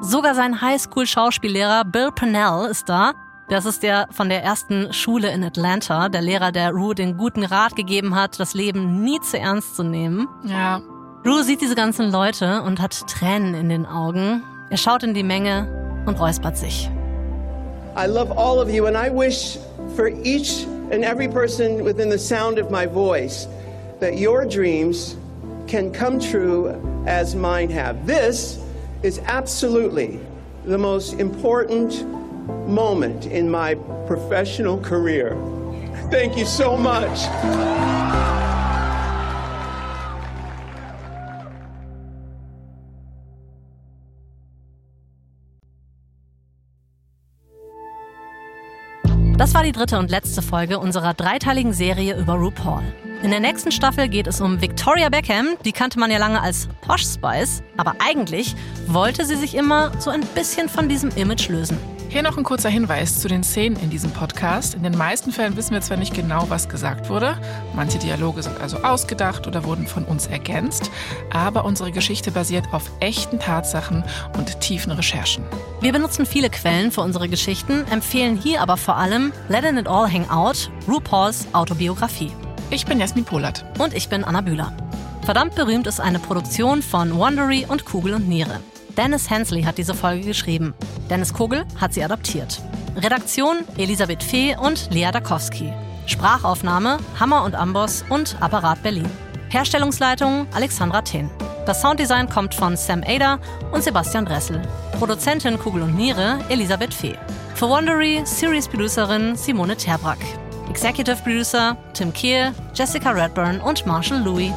Sogar sein Highschool-Schauspiellehrer Bill Pennell ist da. Das ist der von der ersten Schule in Atlanta, der Lehrer, der Rue den guten Rat gegeben hat, das Leben nie zu ernst zu nehmen. Ja. Rue sieht diese ganzen Leute und hat Tränen in den Augen. Er schaut in die Menge und räuspert sich. I love all of you and I wish for each and every person within the sound of my voice that your dreams can come true as mine have. This is absolutely the most important moment in my professional career. Thank you so much. Das war die dritte und letzte Folge unserer dreiteiligen Serie über RuPaul. In der nächsten Staffel geht es um Victoria Beckham. Die kannte man ja lange als Posh Spice, aber eigentlich wollte sie sich immer so ein bisschen von diesem Image lösen. Hier noch ein kurzer Hinweis zu den Szenen in diesem Podcast. In den meisten Fällen wissen wir zwar nicht genau, was gesagt wurde. Manche Dialoge sind also ausgedacht oder wurden von uns ergänzt. Aber unsere Geschichte basiert auf echten Tatsachen und tiefen Recherchen. Wir benutzen viele Quellen für unsere Geschichten, empfehlen hier aber vor allem Letting It All Hang Out, RuPaul's Autobiografie. Ich bin Jasmin Polat. Und ich bin Anna Bühler. Verdammt berühmt ist eine Produktion von Wondery und Kugel und Niere. Dennis Hensley hat diese Folge geschrieben. Dennis Kogel hat sie adaptiert. Redaktion Elisabeth Fee und Lea Dakowski. Sprachaufnahme Hammer und Amboss und Apparat Berlin. Herstellungsleitung Alexandra Tin. Das Sounddesign kommt von Sam Ada und Sebastian Dressel. Produzentin Kugel und Niere Elisabeth Fee. Für Wondery Series Producerin Simone Terbrack. Executive Producer Tim Kehl, Jessica Redburn und Marshall Louis.